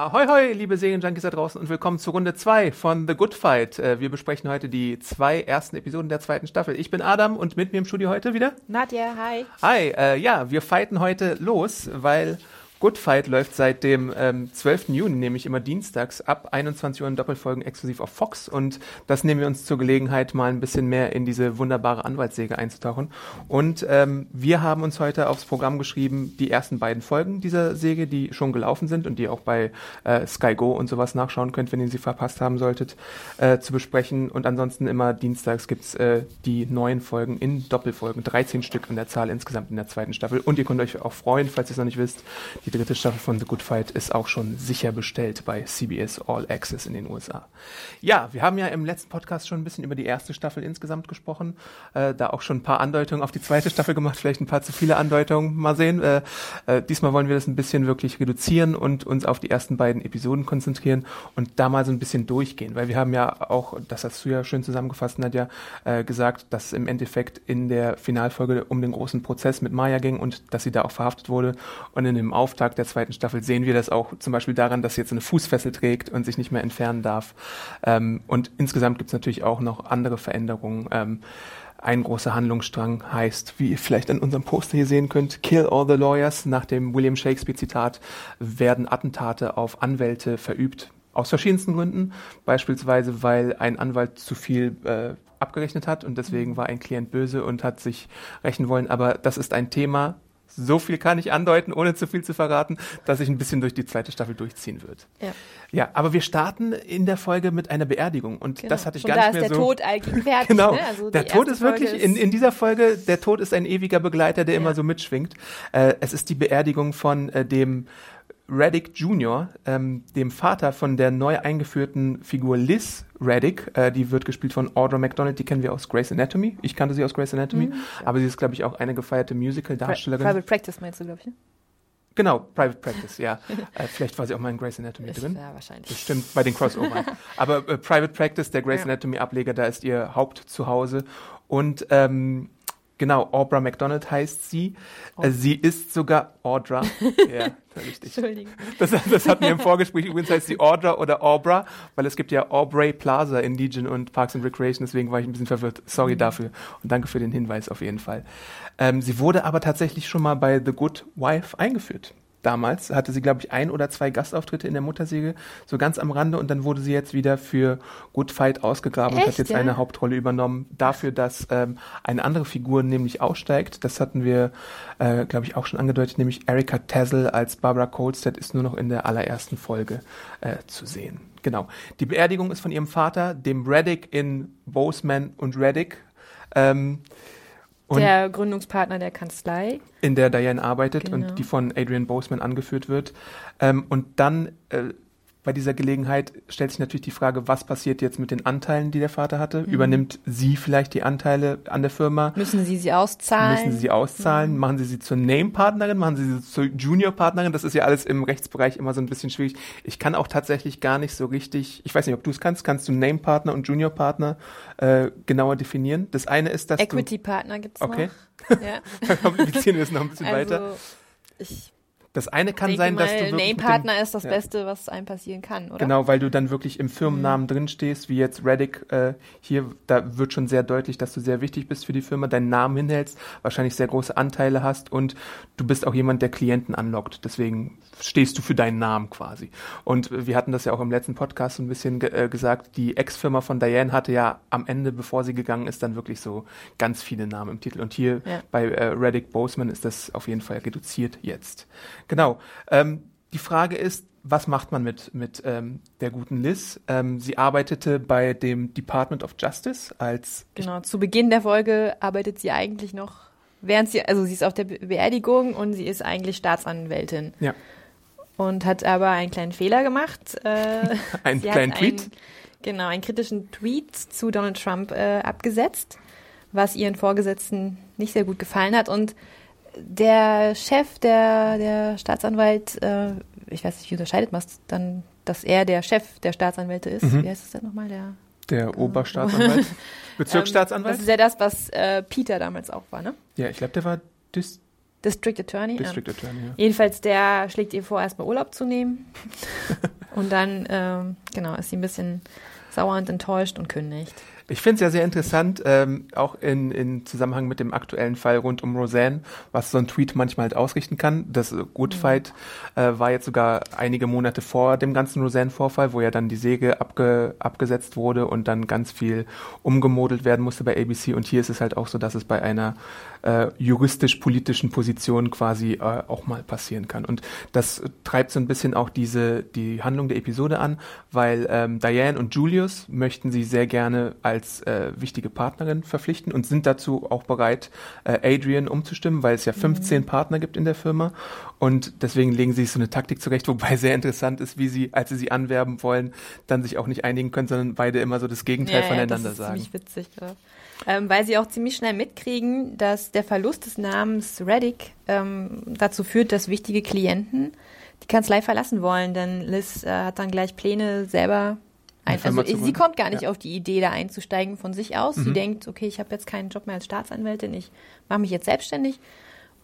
Ahoi, hoi, liebe Serienjunkies da draußen und willkommen zu Runde 2 von The Good Fight. Äh, Wir besprechen heute die zwei ersten Episoden der zweiten Staffel. Ich bin Adam und mit mir im Studio heute wieder. Nadja, hi. Hi, äh, ja, wir fighten heute los, weil Good Fight läuft seit dem ähm, 12. Juni, nämlich immer dienstags ab 21 Uhr in Doppelfolgen exklusiv auf Fox und das nehmen wir uns zur Gelegenheit, mal ein bisschen mehr in diese wunderbare Anwaltssäge einzutauchen. Und ähm, wir haben uns heute aufs Programm geschrieben, die ersten beiden Folgen dieser Säge, die schon gelaufen sind und die auch bei äh, Sky Go und sowas nachschauen könnt, wenn ihr sie verpasst haben solltet, äh, zu besprechen. Und ansonsten immer dienstags gibt's äh, die neuen Folgen in Doppelfolgen, 13 Stück in der Zahl insgesamt in der zweiten Staffel. Und ihr könnt euch auch freuen, falls ihr es noch nicht wisst, die dritte Staffel von The Good Fight ist auch schon sicher bestellt bei CBS All Access in den USA. Ja, wir haben ja im letzten Podcast schon ein bisschen über die erste Staffel insgesamt gesprochen, äh, da auch schon ein paar Andeutungen auf die zweite Staffel gemacht, vielleicht ein paar zu viele Andeutungen, mal sehen. Äh, äh, diesmal wollen wir das ein bisschen wirklich reduzieren und uns auf die ersten beiden Episoden konzentrieren und da mal so ein bisschen durchgehen, weil wir haben ja auch, das hast du ja schön zusammengefasst, Nadja, äh, gesagt, dass im Endeffekt in der Finalfolge um den großen Prozess mit Maya ging und dass sie da auch verhaftet wurde und in dem Auftakt der zweiten Staffel sehen wir das auch zum Beispiel daran, dass sie jetzt eine Fußfessel trägt und sich nicht mehr entfernen darf. Ähm, und insgesamt gibt es natürlich auch noch andere Veränderungen. Ähm, ein großer Handlungsstrang heißt, wie ihr vielleicht an unserem Poster hier sehen könnt, Kill all the lawyers. Nach dem William Shakespeare-Zitat werden Attentate auf Anwälte verübt. Aus verschiedensten Gründen. Beispielsweise, weil ein Anwalt zu viel äh, abgerechnet hat und deswegen war ein Klient böse und hat sich rächen wollen. Aber das ist ein Thema, so viel kann ich andeuten, ohne zu viel zu verraten, dass sich ein bisschen durch die zweite Staffel durchziehen wird. Ja. Ja, aber wir starten in der Folge mit einer Beerdigung und Genau. das hatte ich Und gar da nicht ist mehr der so. Tod allgegenwärtig. Genau, Ne? Also der Tod ist wirklich Folge in, in dieser Folge, der Tod ist ein ewiger Begleiter, der immer Ja. so mitschwingt. Äh, es ist die Beerdigung von äh, dem Reddick Jr., ähm, dem Vater von der neu eingeführten Figur Liz Reddick. Äh, die wird gespielt von Audra McDonald, die kennen wir aus Grey's Anatomy. Ich kannte sie aus Grey's Anatomy, Mhm. aber sie ist, glaube ich, auch eine gefeierte Musical-Darstellerin. Private Practice meinst du, glaube ich. ne? Genau, Private Practice, ja. äh, vielleicht war sie auch mal in Grey's Anatomy drin. Ja, wahrscheinlich. Bestimmt bei den Crossovern. Aber äh, Private Practice, der Grey's Ja. Anatomy Ableger, da ist ihr Hauptzuhause. Und ähm, genau, Audra McDonald heißt sie. Äh, sie ist sogar Audra. ja, richtig. Entschuldigung. Das, das hatten wir im Vorgespräch. Übrigens heißt sie Audra oder Aubra, weil es gibt ja Aubrey Plaza in Legion und Parks and Recreation, deswegen war ich ein bisschen verwirrt. Sorry dafür und danke für den Hinweis auf jeden Fall. Ähm, sie wurde aber tatsächlich schon mal bei The Good Wife eingeführt. Damals hatte sie, glaube ich, ein oder zwei Gastauftritte in der Muttersäge, so ganz am Rande, und dann wurde sie jetzt wieder für Good Fight ausgegraben und hat Echt, jetzt ja? eine Hauptrolle übernommen, dafür, dass ähm, eine andere Figur nämlich aussteigt. Das hatten wir, äh, glaube ich, auch schon angedeutet, nämlich Erika Tazzle als Barbara Colstead ist nur noch in der allerersten Folge äh, zu sehen. Genau. Die Beerdigung ist von ihrem Vater, dem Reddick in Boseman und Reddick. Ähm, und Der Gründungspartner der Kanzlei. in der Diane arbeitet Genau. und die von Adrian Boseman angeführt wird. Ähm, und dann äh, bei dieser Gelegenheit stellt sich natürlich die Frage, was passiert jetzt mit den Anteilen, die der Vater hatte? Mhm. Übernimmt sie vielleicht die Anteile an der Firma? Müssen sie sie auszahlen? Müssen sie sie auszahlen? Machen sie sie zur Name-Partnerin? Machen sie sie zur Junior-Partnerin? Das ist ja alles im Rechtsbereich immer so ein bisschen schwierig. Ich kann auch tatsächlich gar nicht so richtig, ich weiß nicht, ob du es kannst, kannst du Name-Partner und Junior-Partner äh, genauer definieren? Das eine ist, dass Equity-Partner gibt's Okay. noch. Ja. du, dann komplizieren wir es noch ein bisschen weiter. Also, ich Das eine kann sein, dass du wirklich Name-Partner ist das ja. Beste, was einem passieren kann, oder? Genau, weil du dann wirklich im Firmennamen drin stehst, wie jetzt Reddick äh, hier, da wird schon sehr deutlich, dass du sehr wichtig bist für die Firma, deinen Namen hinhältst, wahrscheinlich sehr große Anteile hast und du bist auch jemand, der Klienten anlockt. Deswegen stehst du für deinen Namen quasi. Und wir hatten das ja auch im letzten Podcast so ein bisschen ge äh, gesagt, die Ex-Firma von Diane hatte ja am Ende, bevor sie gegangen ist, dann wirklich so ganz viele Namen im Titel. Und hier Ja. bei äh, Reddick Boseman ist das auf jeden Fall reduziert jetzt. Genau. Ähm, die Frage ist, was macht man mit, mit ähm, der guten Liz? Ähm, sie arbeitete bei dem Department of Justice als Genau, zu Beginn der Folge arbeitet sie eigentlich noch während sie, also sie ist auf der Be Beerdigung und sie ist eigentlich Staatsanwältin Ja. und hat aber einen kleinen Fehler gemacht. Äh, Einen kleinen Tweet? Einen, genau, einen kritischen Tweet zu Donald Trump äh, abgesetzt, was ihren Vorgesetzten nicht sehr gut gefallen hat. Und der Chef, der, der Staatsanwalt, äh, ich weiß nicht, wie unterscheidet man es dann, dass er der Chef der Staatsanwälte ist? Mhm. Wie heißt es denn nochmal? Der Der Oberstaatsanwalt. Bezirksstaatsanwalt? Ähm, das ist ja das, was äh, Peter damals auch war, ne? ja, ich glaube, der war Dis District Attorney. ja. District Attorney. Ja. Jedenfalls, der schlägt ihr vor, erstmal Urlaub zu nehmen. und dann, ähm, genau, ist sie ein bisschen sauer und enttäuscht und kündigt. Ich finde es ja sehr interessant, ähm, auch in, in Zusammenhang mit dem aktuellen Fall rund um Roseanne, was so ein Tweet manchmal halt ausrichten kann. Das äh, Good Fight äh, war jetzt sogar einige Monate vor dem ganzen Roseanne-Vorfall, wo ja dann die Säge abge, abgesetzt wurde und dann ganz viel umgemodelt werden musste bei ABC. Und hier ist es halt auch so, dass es bei einer äh, juristisch-politischen Position quasi äh, auch mal passieren kann. Und das treibt so ein bisschen auch diese die Handlung der Episode an, weil ähm, Diane und Julius möchten sie sehr gerne als äh, wichtige Partnerin verpflichten und sind dazu auch bereit, äh, Adrian umzustimmen, weil es ja 15 Partner gibt in der Firma. Und deswegen legen sie sich so eine Taktik zurecht, wobei sehr interessant ist, wie sie, als sie sie anwerben wollen, dann sich auch nicht einigen können, sondern beide immer so das Gegenteil voneinander das ist sagen. ziemlich witzig. Ja. Ähm, weil sie auch ziemlich schnell mitkriegen, dass der Verlust des Namens Reddick ähm, dazu führt, dass wichtige Klienten die Kanzlei verlassen wollen, denn Liz äh, hat dann gleich Pläne selber. Ein, also sie kommt gar nicht Ja. auf die Idee, da einzusteigen von sich aus. Sie Mhm. denkt, okay, ich habe jetzt keinen Job mehr als Staatsanwältin, ich mache mich jetzt selbstständig.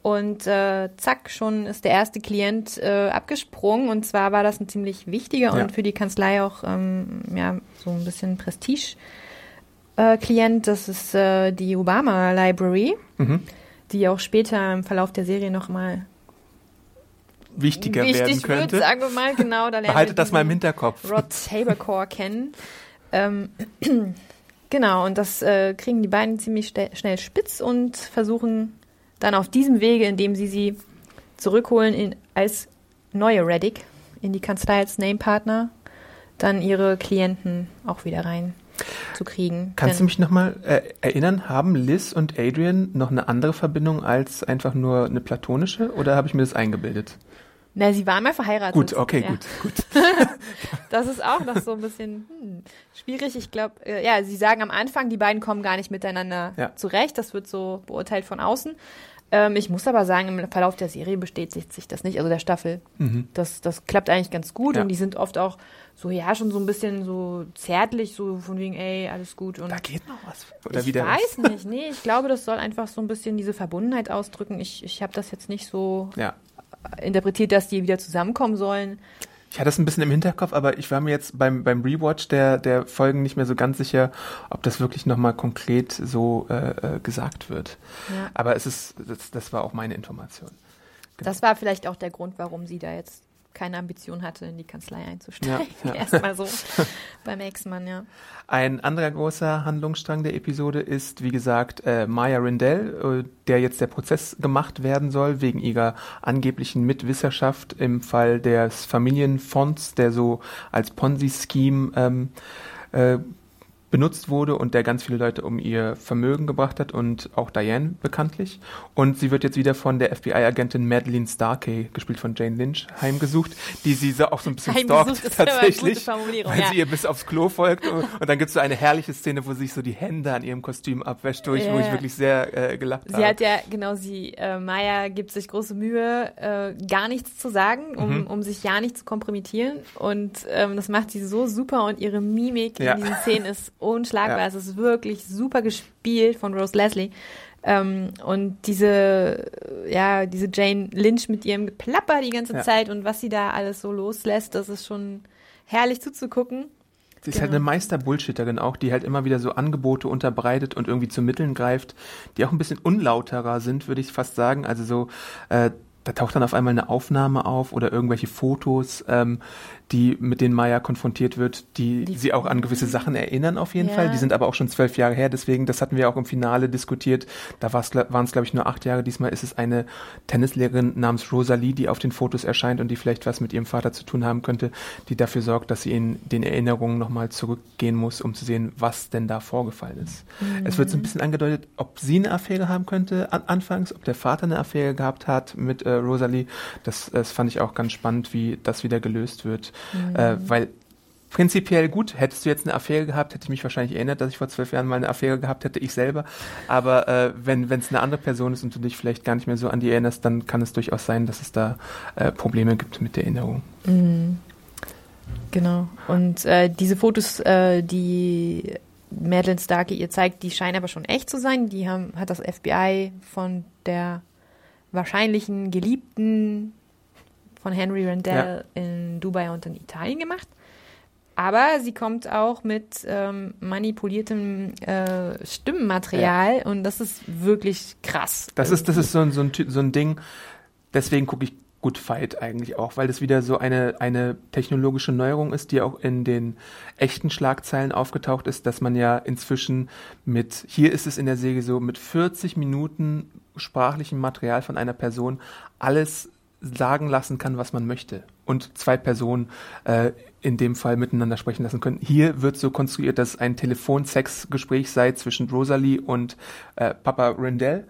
Und äh, zack, schon ist der erste Klient äh, abgesprungen. Und zwar war das ein ziemlich wichtiger Ja. und für die Kanzlei auch ähm, ja, so ein bisschen Prestige. Äh, das ist äh, die Obama Library, Mhm. die auch später im Verlauf der Serie nochmal Wichtiger werden wichtig wird, könnte. sagen wir mal, genau. Da Behaltet das mal im Hinterkopf. Rod Tabercore kennen. Ähm, genau, und das äh, kriegen die beiden ziemlich schnell spitz und versuchen dann auf diesem Wege, indem sie sie zurückholen in, als neue Reddick in die Kanzlei als Namepartner, dann ihre Klienten auch wieder rein zu kriegen. Kannst du mich nochmal äh, erinnern, haben Liz und Adrian noch eine andere Verbindung als einfach nur eine platonische oder habe ich mir das eingebildet? Na, sie waren mal verheiratet. Gut, okay, ja. gut, gut. Das ist auch noch so ein bisschen hm, schwierig. Ich glaube, äh, ja, sie sagen am Anfang, die beiden kommen gar nicht miteinander Ja. zurecht. Das wird so beurteilt von außen. Ähm, ich muss aber sagen, im Verlauf der Serie bestätigt sich das nicht, also der Staffel. Das, das klappt eigentlich ganz gut Mhm. Ja. und die sind oft auch so, ja, schon so ein bisschen so zärtlich, so von wegen, ey, alles gut. Und Da geht noch was. Oder ich wieder weiß was. nicht, nee, ich glaube, das soll einfach so ein bisschen diese Verbundenheit ausdrücken. Ich, ich habe das jetzt nicht so Ja. Interpretiert, dass die wieder zusammenkommen sollen. Ich hatte es ein bisschen im Hinterkopf, aber ich war mir jetzt beim, beim Rewatch der, der Folgen nicht mehr so ganz sicher, ob das wirklich nochmal konkret so äh, äh, gesagt wird. Ja. Aber es ist, das, das war auch meine Information. Genau. Das war vielleicht auch der Grund, warum sie da jetzt keine Ambition hatte, in die Kanzlei einzusteigen. Ja, ja. Erstmal so beim Ex-Mann, ja. Ein anderer großer Handlungsstrang der Episode ist, wie gesagt, äh, Maya Rindell, äh, der jetzt der Prozess gemacht werden soll wegen ihrer angeblichen Mitwisserschaft im Fall des Familienfonds, der so als Ponzi-Scheme ähm, äh, benutzt wurde und der ganz viele Leute um ihr Vermögen gebracht hat und auch Diane bekanntlich. Und sie wird jetzt wieder von der FBI-Agentin Madeleine Starkey, gespielt von Jane Lynch, heimgesucht, die sie so auch so ein bisschen Heimgesucht stalkt tatsächlich, weil ja. sie ihr bis aufs Klo folgt und, und dann gibt es so eine herrliche Szene, wo sie sich so die Hände an ihrem Kostüm abwäscht, wo ich, wo ich wirklich sehr äh, gelacht Sie habe. hat ja, genau, sie, äh, Maya gibt sich große Mühe, äh, gar nichts zu sagen, um, Mhm. um sich ja nicht zu kompromittieren. Und ähm, das macht sie so super und ihre Mimik Ja. in diesen Szenen ist unschlagbar. Ja. Es ist wirklich super gespielt von Rose Leslie. Ähm, und diese, ja, diese Jane Lynch mit ihrem Geplapper die ganze Ja. Zeit und was sie da alles so loslässt, das ist schon herrlich zuzugucken. Sie ist halt Genau. eine Meister-Bullshitterin auch, die halt immer wieder so Angebote unterbreitet und irgendwie zu Mitteln greift, die auch ein bisschen unlauterer sind, würde ich fast sagen. Also so, äh, da taucht dann auf einmal eine Aufnahme auf oder irgendwelche Fotos, ähm, die mit denen Maya konfrontiert wird, die, Die- sie auch an gewisse Sachen erinnern auf jeden Ja. Fall. Die sind aber auch schon zwölf Jahre her, deswegen, das hatten wir auch im Finale diskutiert. Da waren es, glaube ich, nur acht Jahre. Diesmal ist es eine Tennislehrerin namens Rosalie, die auf den Fotos erscheint und die vielleicht was mit ihrem Vater zu tun haben könnte, die dafür sorgt, dass sie in den Erinnerungen nochmal zurückgehen muss, um zu sehen, was denn da vorgefallen ist. Es wird so ein bisschen angedeutet, ob sie eine Affäre haben könnte an, anfangs, ob der Vater eine Affäre gehabt hat mit äh, Rosalie. Das, das fand ich auch ganz spannend, wie das wieder gelöst wird. Äh, weil prinzipiell gut, hättest du jetzt eine Affäre gehabt, hätte ich mich wahrscheinlich erinnert, dass ich vor zwölf Jahren mal eine Affäre gehabt hätte, ich selber. Aber äh, wenn es eine andere Person ist und du dich vielleicht gar nicht mehr so an die erinnerst, dann kann es durchaus sein, dass es da äh, Probleme gibt mit der Erinnerung. Genau. Und äh, diese Fotos, äh, die Madeleine Starkey ihr zeigt, die scheinen aber schon echt zu sein. Die haben, hat das FBI von der wahrscheinlichen Geliebten von Henry Randell in Dubai und in Italien gemacht. Aber sie kommt auch mit ähm, manipuliertem äh, Stimmenmaterial und das ist wirklich krass. Das ist, das ist so ein, so ein, so ein Ding, deswegen gucke ich Good Fight eigentlich auch, weil das wieder so eine, eine technologische Neuerung ist, die auch in den echten Schlagzeilen aufgetaucht ist, dass man ja inzwischen mit, hier ist es in der Serie so, mit 40 Minuten sprachlichem Material von einer Person alles sagen lassen kann, was man möchte. Und zwei Personen äh, in dem Fall miteinander sprechen lassen können. Hier wird so konstruiert, dass es ein Telefonsexgespräch sei zwischen Rosalie und äh, Papa Rendell.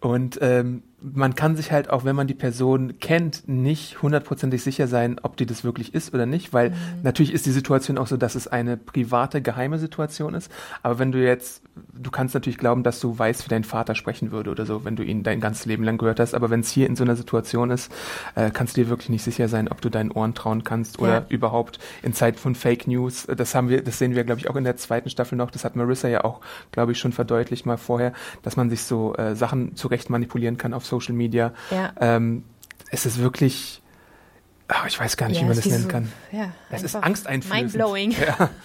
Und ähm, man kann sich halt auch, wenn man die Person kennt, nicht hundertprozentig sicher sein, ob die das wirklich ist oder nicht, weil natürlich ist die Situation auch so, dass es eine private, geheime Situation ist. Aber wenn du jetzt, du kannst natürlich glauben, dass du weißt, wie dein Vater sprechen würde oder so, wenn du ihn dein ganzes Leben lang gehört hast. Aber wenn es hier in so einer Situation ist, äh, kannst du dir wirklich nicht sicher sein, ob du deinen Ohren trauen kannst oder Ja. überhaupt in Zeiten von Fake News. äh, Das haben wir, das sehen wir, glaube ich, auch in der zweiten Staffel noch. Das hat Marissa ja auch, glaube ich, schon verdeutlicht mal vorher, dass man sich so äh, Sachen zurecht manipulieren kann auf Social Media. Ja. Ähm, es ist wirklich, ach, ich weiß gar nicht, Ja, wie man das nennen so- kann. Ja, Es ist angsteinflößend. Mindblowing. Ja.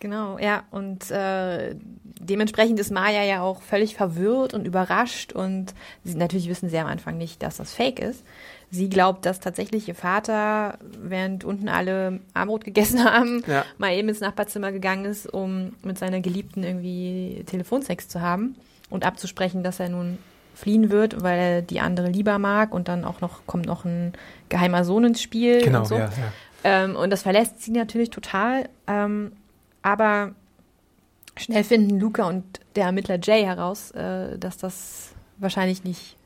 Genau, ja. Und äh, dementsprechend ist Maya ja auch völlig verwirrt und überrascht. Und sie, natürlich wissen sie am Anfang nicht, dass das Fake ist. Sie glaubt, dass tatsächlich ihr Vater, während unten alle Armbrot gegessen haben, Ja. mal eben ins Nachbarzimmer gegangen ist, um mit seiner Geliebten irgendwie Telefonsex zu haben und abzusprechen, dass er nun fliehen wird, weil er die andere lieber mag und dann auch noch kommt noch ein geheimer Sohn ins Spiel Genau, und so. ja, ja. Ähm, und das verlässt sie natürlich total. Ähm, aber schnell finden Luca und der Ermittler Jay heraus, äh, dass das wahrscheinlich nicht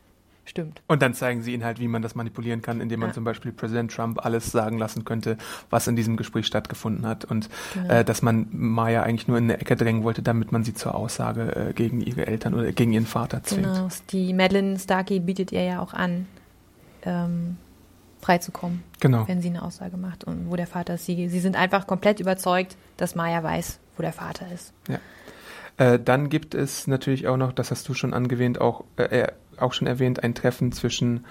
stimmt. Und dann zeigen sie ihnen halt, wie man das manipulieren kann, indem man Ja. zum Beispiel Präsident Trump alles sagen lassen könnte, was in diesem Gespräch stattgefunden hat. Und Genau. äh, dass man Maya eigentlich nur in eine Ecke drängen wollte, damit man sie zur Aussage äh, gegen ihre Eltern oder gegen ihren Vater zwingt. Genau. Die Madeline Starkey bietet ihr ja auch an, ähm, freizukommen, Genau. wenn sie eine Aussage macht und wo der Vater ist. Sie, sie sind einfach komplett überzeugt, dass Maya weiß, wo der Vater ist. Äh, dann gibt es natürlich auch noch, das hast du schon angewähnt, auch, äh, auch schon erwähnt, ein Treffen zwischen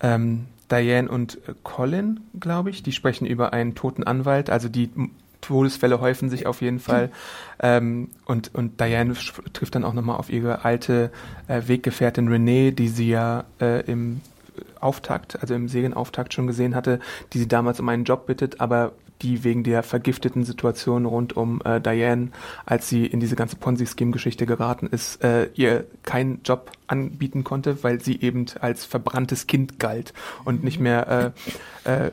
ähm, Diane und äh, Colin, glaube ich. Die sprechen über einen toten Anwalt. Also die Todesfälle häufen sich auf jeden Fall. Ähm, und, und Diane trifft dann auch nochmal auf ihre alte äh, Weggefährtin Renee, die sie ja äh, im Auftakt, also im Serienauftakt schon gesehen hatte, die sie damals um einen Job bittet, aber die wegen der vergifteten Situation rund um äh, Diane, als sie in diese ganze Ponzi-Scheme-Geschichte geraten ist, äh, ihr keinen Job anbieten konnte, weil sie eben als verbranntes Kind galt und nicht mehr äh, äh,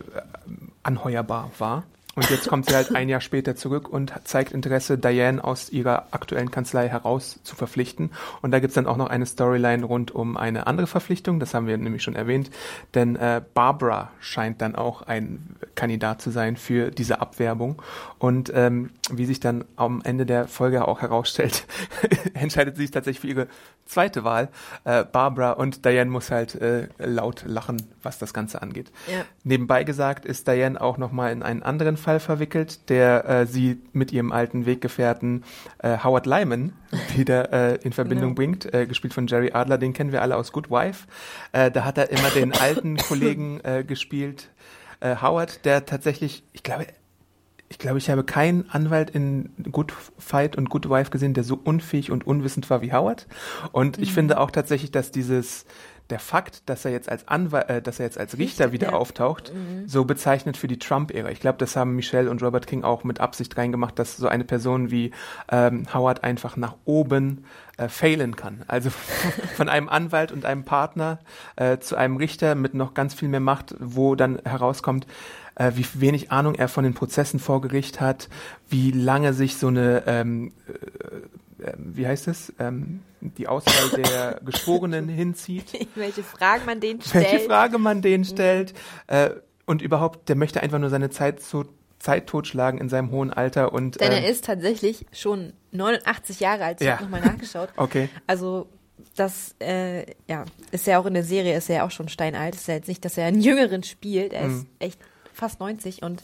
anheuerbar war. Und jetzt kommt sie halt ein Jahr später zurück und zeigt Interesse, Diane aus ihrer aktuellen Kanzlei heraus zu verpflichten. Und da gibt's dann auch noch eine Storyline rund um eine andere Verpflichtung, das haben wir nämlich schon erwähnt, denn äh, Barbara scheint dann auch ein Kandidat zu sein für diese Abwerbung. Und ähm, wie sich dann am Ende der Folge auch herausstellt, entscheidet sie sich tatsächlich für ihre zweite Wahl, äh, Barbara, und Diane muss halt äh, laut lachen, was das Ganze angeht. Ja. Nebenbei gesagt ist Diane auch nochmal in einen anderen Fall verwickelt, der äh, sie mit ihrem alten Weggefährten äh, Howard Lyman wieder äh, in Verbindung Genau. bringt, äh, gespielt von Jerry Adler, den kennen wir alle aus Good Wife. Äh, da hat er immer den alten Kollegen äh, gespielt, äh, Howard, der tatsächlich, ich glaube, ich glaube, ich habe keinen Anwalt in Good Fight und Good Wife gesehen, der so unfähig und unwissend war wie Howard. Und ich finde auch tatsächlich, dass dieses, der Fakt, dass er jetzt als Anwalt, äh, dass er jetzt als Richter, wieder ja. auftaucht, so bezeichnet für die Trump-Ära. Ich glaube, das haben Michelle und Robert King auch mit Absicht reingemacht, dass so eine Person wie ähm, Howard einfach nach oben äh, failen kann. Also von einem Anwalt und einem Partner äh, zu einem Richter mit noch ganz viel mehr Macht, wo dann herauskommt, äh, wie wenig Ahnung er von den Prozessen vor Gericht hat, wie lange sich so eine, ähm, äh, äh, wie heißt es, ähm, die Auswahl der Geschworenen hinzieht, Welche Fragen man denen stellt. welche Frage man denen stellt äh, und überhaupt, der möchte einfach nur seine Zeit so Zeit totschlagen in seinem hohen Alter und Denn er ist tatsächlich schon 89 Jahre alt. Ich Ja. habe nochmal nachgeschaut. okay. Also das äh, ja, ist ja auch in der Serie, ist er ja auch schon steinalt. Ist ja jetzt nicht, dass er einen Jüngeren spielt. Er Mhm. ist echt fast 90 und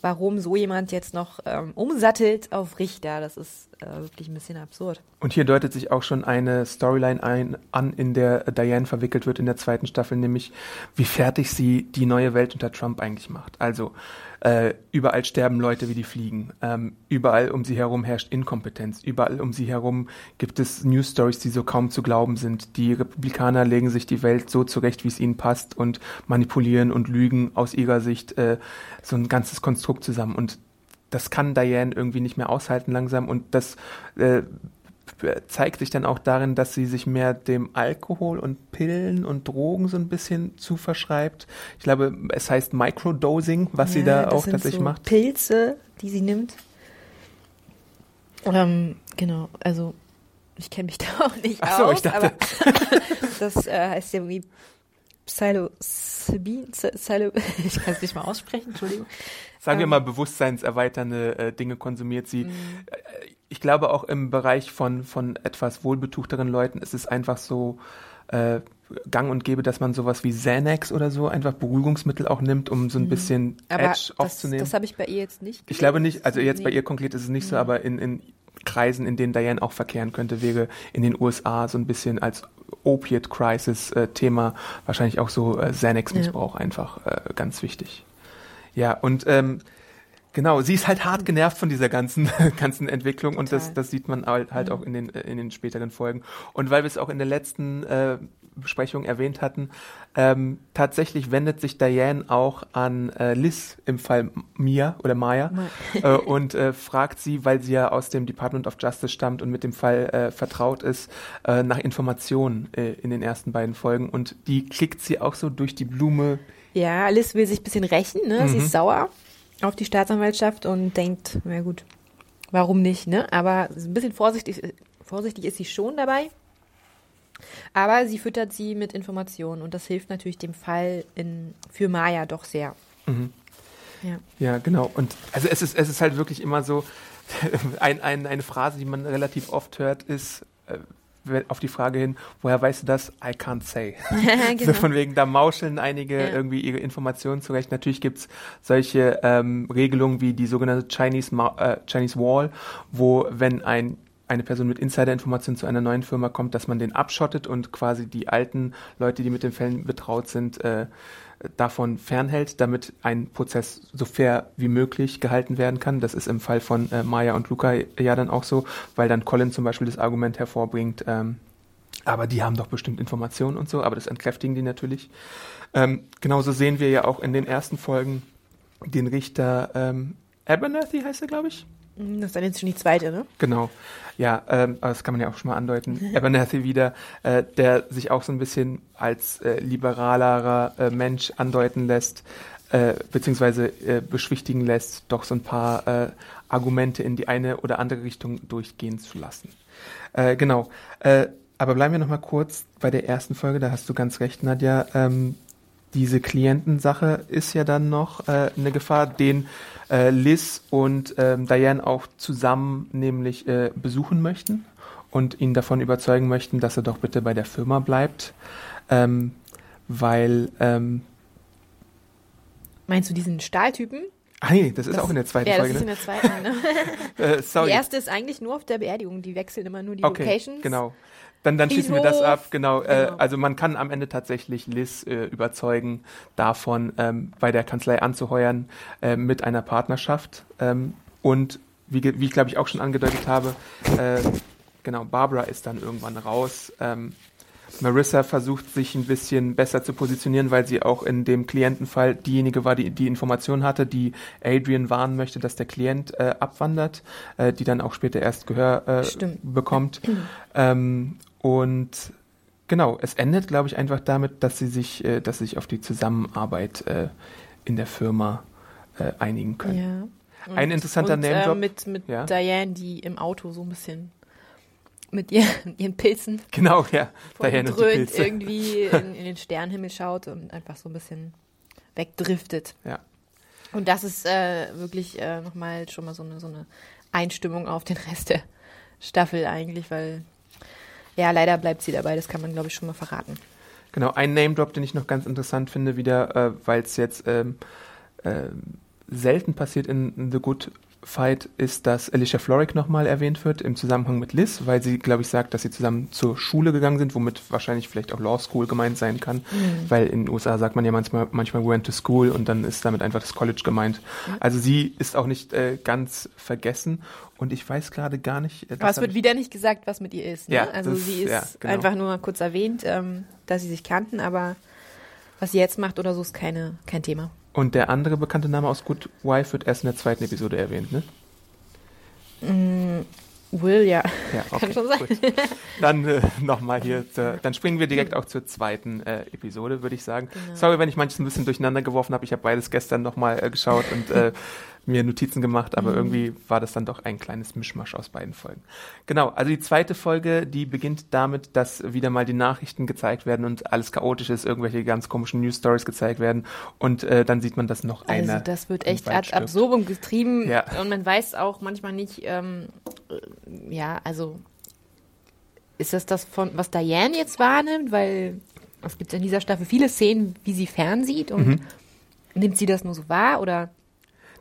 warum so jemand jetzt noch ähm, umsattelt auf Richter, das ist äh, wirklich ein bisschen absurd. Und hier deutet sich auch schon eine Storyline ein, an, in der Diane verwickelt wird in der zweiten Staffel, nämlich wie fertig sie die neue Welt unter Trump eigentlich macht. Also äh, überall sterben Leute wie die Fliegen, ähm, überall um sie herum herrscht Inkompetenz, überall um sie herum gibt es News Stories, die so kaum zu glauben sind. Die Republikaner legen sich die Welt so zurecht, wie es ihnen passt und manipulieren und lügen aus ihrer Sicht äh, so ein ganzes Konstrukt zusammen. Und das kann Diane irgendwie nicht mehr aushalten langsam und das äh, zeigt sich dann auch darin, dass sie sich mehr dem Alkohol und Pillen und Drogen so ein bisschen zu verschreibt. Ich glaube, es heißt Microdosing, was sie da auch tatsächlich so macht. Pilze, die sie nimmt. Ähm, genau, also ich kenne mich da auch nicht Ach so, aus, ich dachte- das äh, heißt ja irgendwie Psilocybin, Psilo, ich kann es nicht mal aussprechen, Entschuldigung. Sagen wir ähm, mal, bewusstseinserweiternde äh, Dinge konsumiert sie. Mhm. Äh, Ich glaube auch im Bereich von, von etwas wohlbetuchteren Leuten ist es einfach so äh, gang und gäbe, dass man sowas wie Xanax oder so einfach Beruhigungsmittel auch nimmt, um so ein bisschen Mhm. Aber Edge das, aufzunehmen. das habe ich bei ihr jetzt nicht. Ich glaube nicht, also jetzt bei Nee. ihr konkret ist es nicht Mhm. so, aber in, in Kreisen, in denen Diane auch verkehren könnte, wäre in den USA so ein bisschen als Opiate-Crisis-Thema wahrscheinlich auch so äh, Xanax-Missbrauch einfach äh, ganz wichtig. Ja, und ähm, genau, sie ist halt hart genervt von dieser ganzen, ganzen Entwicklung und das, Total. das sieht man halt, halt auch in den, äh, in den späteren Folgen. Und weil wir es auch in der letzten äh, Besprechung erwähnt hatten, ähm, tatsächlich wendet sich Diane auch an äh, Liz im Fall Mia oder Maya äh, und äh, fragt sie, weil sie ja aus dem Department of Justice stammt und mit dem Fall äh, vertraut ist, äh, nach Informationen äh, in den ersten beiden Folgen. Und die klickt sie auch so durch die Blume. Ja, Alice will sich ein bisschen rächen, ne? Mhm. Sie ist sauer auf die Staatsanwaltschaft und denkt, na gut, warum nicht, ne? Aber ein bisschen vorsichtig, vorsichtig ist sie schon dabei. Aber sie füttert sie mit Informationen und das hilft natürlich dem Fall in, für Maya doch sehr. Mhm. Ja. Ja, genau. Und also es ist, es ist halt wirklich immer so, ein, ein, eine Phrase, die man relativ oft hört, ist äh, auf die Frage hin, woher weißt du das? I can't say. genau. So von wegen, da mauscheln einige Ja. irgendwie ihre Informationen zurecht. Natürlich gibt's solche ähm, Regelungen wie die sogenannte Chinese, Ma äh, Chinese Wall, wo wenn ein eine Person mit Insider-Informationen zu einer neuen Firma kommt, dass man den abschottet und quasi die alten Leute, die mit den Fällen betraut sind, äh, davon fernhält, damit ein Prozess so fair wie möglich gehalten werden kann. Das ist im Fall von äh, Maya und Luca ja dann auch so, weil dann Colin zum Beispiel das Argument hervorbringt, ähm, aber die haben doch bestimmt Informationen und so, aber das entkräftigen die natürlich. Ähm, genauso sehen wir ja auch in den ersten Folgen den Richter ähm, Abernathy heißt er, glaube ich. Das ist dann jetzt schon die zweite, ne? Genau. Ja, ähm, das kann man ja auch schon mal andeuten. Abernathy wieder, äh, der sich auch so ein bisschen als äh, liberalerer äh, Mensch andeuten lässt, äh, beziehungsweise äh, beschwichtigen lässt, doch so ein paar äh, Argumente in die eine oder andere Richtung durchgehen zu lassen. Äh, genau. Äh, aber bleiben wir noch mal kurz bei der ersten Folge. Da hast du ganz recht, Nadja. Ähm, diese Klientensache ist ja dann noch äh, eine Gefahr, den äh, Liz und ähm, Diane auch zusammen nämlich äh, besuchen möchten und ihn davon überzeugen möchten, dass er doch bitte bei der Firma bleibt, ähm, weil ähm, Meinst du diesen Stahltypen? ah nee, das ist Das- auch in der zweiten ja, das Folge. ist in Ne? der zweiten, ne? Äh, sorry. Die erste ist eigentlich nur auf der Beerdigung. Die wechseln immer nur die okay, Locations. genau. Dann, dann schließen wir das ab, genau. Äh, Genau. also man kann am Ende tatsächlich Liz äh, überzeugen, davon ähm, bei der Kanzlei anzuheuern äh, mit einer Partnerschaft. Ähm, und wie, wie ich glaube ich auch schon angedeutet habe, äh, genau, Barbara ist dann irgendwann raus. Ähm, Marissa versucht sich ein bisschen besser zu positionieren, weil sie auch in dem Klientenfall diejenige war, die die Information hatte, die Adrian warnen möchte, dass der Klient äh, abwandert, äh, die dann auch später erst Gehör äh, bekommt. ähm, und genau, es endet, glaube ich, einfach damit, dass sie sich, äh, dass sie sich auf die Zusammenarbeit äh, in der Firma äh, einigen können. Ja. Ein interessanter und. Äh, mit mit Ja. Diane, die im Auto so ein bisschen mit ihr, ihren Pilzen Genau, ja. Diane und Pilze. irgendwie in, in den Sternenhimmel schaut und einfach so ein bisschen wegdriftet. Ja. Und das ist äh, wirklich äh, nochmal schon mal so eine, so eine Einstimmung auf den Rest der Staffel eigentlich, weil ja, leider bleibt sie dabei, das kann man glaube ich schon mal verraten. Genau, ein Name-Drop, den ich noch ganz interessant finde, wieder, äh, weil es jetzt ähm, ähm, selten passiert in, in The Good Fight, ist, dass Alicia Florrick nochmal erwähnt wird im Zusammenhang mit Liz, weil sie, glaube ich, sagt, dass sie zusammen zur Schule gegangen sind, womit wahrscheinlich vielleicht auch Law School gemeint sein kann, weil in den USA sagt man ja manchmal, manchmal we went to school und dann ist damit einfach das College gemeint. Also sie ist auch nicht äh, ganz vergessen und ich weiß gerade gar nicht. äh, Aber es wird wieder nicht gesagt, was mit ihr ist. Ne? Ja, also das- sie ist ja, genau. einfach nur kurz erwähnt, ähm, dass sie sich kannten, aber was sie jetzt macht oder so ist keine, kein Thema. Und der andere bekannte Name aus Good Wife wird erst in der zweiten Episode erwähnt, ne? Will, ja. Ja, okay, Kann schon sein. Gut. Dann äh, nochmal hier, zur, dann springen wir direkt auch zur zweiten äh, Episode, würde ich sagen. Genau. Sorry, wenn ich manches ein bisschen durcheinander geworfen habe. Ich habe beides gestern nochmal äh, geschaut und äh, mir Notizen gemacht, aber Mhm. irgendwie war das dann doch ein kleines Mischmasch aus beiden Folgen. Genau, also die zweite Folge, die beginnt damit, dass wieder mal die Nachrichten gezeigt werden und alles chaotisch ist, irgendwelche ganz komischen News Stories gezeigt werden und äh, dann sieht man, dass noch einer Also das wird echt ad absurdum getrieben Ja. und man weiß auch manchmal nicht, ähm, äh, ja, also ist das das von, was Diane jetzt wahrnimmt, weil es gibt in dieser Staffel viele Szenen, wie sie fernsieht und Mhm. nimmt sie das nur so wahr oder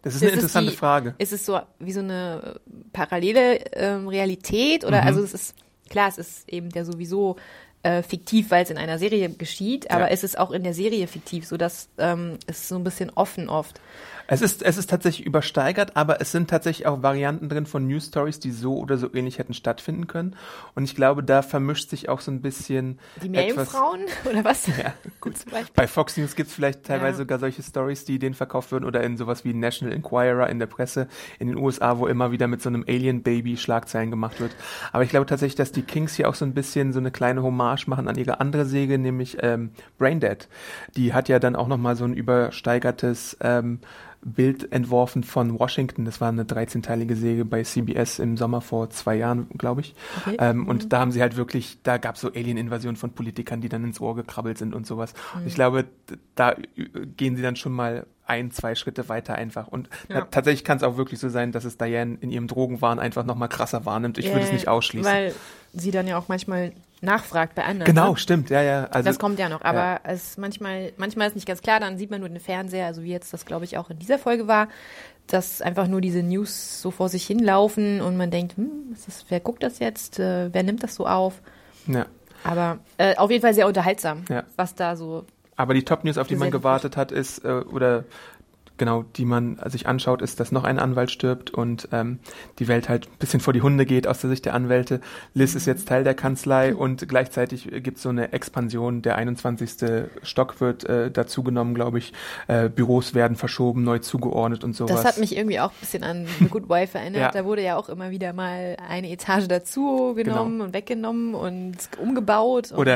Das ist eine ist es interessante die- Frage. ist es so wie so eine äh, parallele ähm, Realität oder Mhm. also es ist klar, es ist eben der sowieso äh, fiktiv, weil es in einer Serie geschieht, aber Ja. es ist auch in der Serie fiktiv, so dass ähm, es so ein bisschen offen oft. Es ist, es ist tatsächlich übersteigert, aber es sind tatsächlich auch Varianten drin von News Stories, die so oder so ähnlich hätten stattfinden können. Und ich glaube, da vermischt sich auch so ein bisschen Die. Meerjungfrauen oder was? Ja, gut. Zum Beispiel. Bei Fox News gibt es vielleicht teilweise Ja. sogar solche Stories, die denen verkauft würden oder in sowas wie National Enquirer in der Presse in den USA, wo immer wieder mit so einem Alien-Baby Schlagzeilen gemacht wird. Aber ich glaube tatsächlich, dass die Kings hier auch so ein bisschen so eine kleine Hommage machen an ihre andere Säge, nämlich ähm, Braindead. Die hat ja dann auch nochmal so ein übersteigertes ähm, Bild entworfen von Washington. Das war eine 13-teilige Säge bei CBS im Sommer vor zwei Jahren, glaube ich. Okay. Ähm, und da haben sie halt wirklich, da gab es so Alien-Invasionen von Politikern, die dann ins Ohr gekrabbelt sind und sowas. Und ich glaube, da gehen sie dann schon mal ein, zwei Schritte weiter einfach. Und Ja. ta- tatsächlich kann es auch wirklich so sein, dass es Diane in ihrem Drogenwahn einfach nochmal krasser wahrnimmt. Ich würde es nicht ausschließen. Weil sie dann ja auch manchmal nachfragt bei anderen. genau, ne? stimmt, ja, ja. Also, das kommt ja noch, aber es manchmal, manchmal ist nicht ganz klar, dann sieht man nur den Fernseher, also wie jetzt das, glaube ich, auch in dieser Folge war, dass einfach nur diese News so vor sich hinlaufen und man denkt, hm, ist, wer guckt das jetzt, äh, wer nimmt das so auf? ja. Aber äh, auf jeden Fall sehr unterhaltsam, Ja. was da so. Aber die Top-News, auf die man gewartet hat, ist, äh, oder genau, die man sich anschaut, ist, dass noch ein Anwalt stirbt und ähm, die Welt halt ein bisschen vor die Hunde geht aus der Sicht der Anwälte. Liz ist jetzt Teil der Kanzlei und gleichzeitig gibt es so eine Expansion. Der 21. Stock wird äh, dazugenommen, glaube ich. Äh, Büros werden verschoben, neu zugeordnet und sowas. Das hat mich irgendwie auch ein bisschen an The Good Wife erinnert. Ja. Da wurde ja auch immer wieder mal eine Etage dazu genommen und weggenommen und umgebaut. Und Oder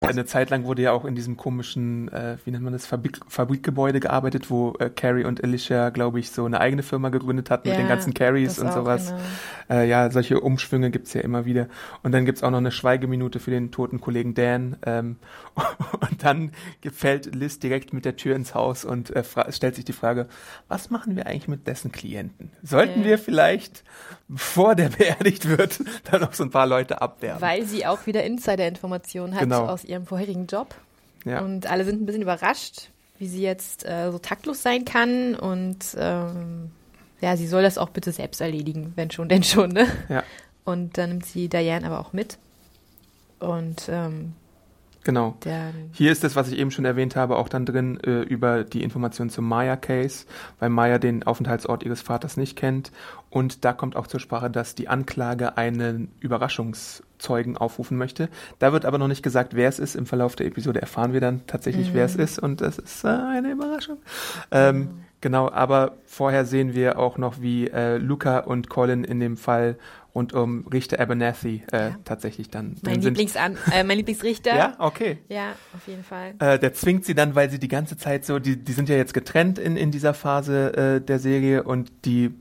Eine Zeit lang wurde ja auch in diesem komischen, äh, wie nennt man das, Fabrik Fabrikgebäude gearbeitet, wo äh, Carrie und Alicia, glaube ich, so eine eigene Firma gegründet hatten mit Ja, den ganzen Carries und sowas. genau. Äh, ja, solche Umschwünge gibt's ja immer wieder. Und dann gibt's auch noch eine Schweigeminute für den toten Kollegen Dan. Ähm, und dann fällt Liz direkt mit der Tür ins Haus und äh, stellt sich die Frage, was machen wir eigentlich mit dessen Klienten? Sollten Ja. wir vielleicht, bevor der beerdigt wird, dann noch so ein paar Leute abwerben? Weil sie auch wieder Insider-Informationen hat Genau. aus ihrem vorherigen Job. ja. Und alle sind ein bisschen überrascht, wie sie jetzt äh, so taktlos sein kann. Und ähm, ja, sie soll das auch bitte selbst erledigen, wenn schon, denn schon, ne? ja, Und dann nimmt sie Diane aber auch mit. Und ähm, genau. Hier ist das, was ich eben schon erwähnt habe, auch dann drin äh, über die Informationen zum Maya-Case, weil Maya den Aufenthaltsort ihres Vaters nicht kennt. Und da kommt auch zur Sprache, dass die Anklage einen Überraschungszeugen aufrufen möchte. Da wird aber noch nicht gesagt, wer es ist. Im Verlauf der Episode erfahren wir dann tatsächlich, wer es ist. Und das ist äh, eine Überraschung. Ähm, genau, aber vorher sehen wir auch noch, wie äh, Luca und Colin in dem Fall rund um Richter Abernathy äh, Ja. tatsächlich dann mein, sind. Lieblingsan äh, mein Lieblingsrichter. Ja, okay. Ja, auf jeden Fall. Äh, der zwingt sie dann, weil sie die ganze Zeit so, die, die sind ja jetzt getrennt in, in dieser Phase äh, der Serie und die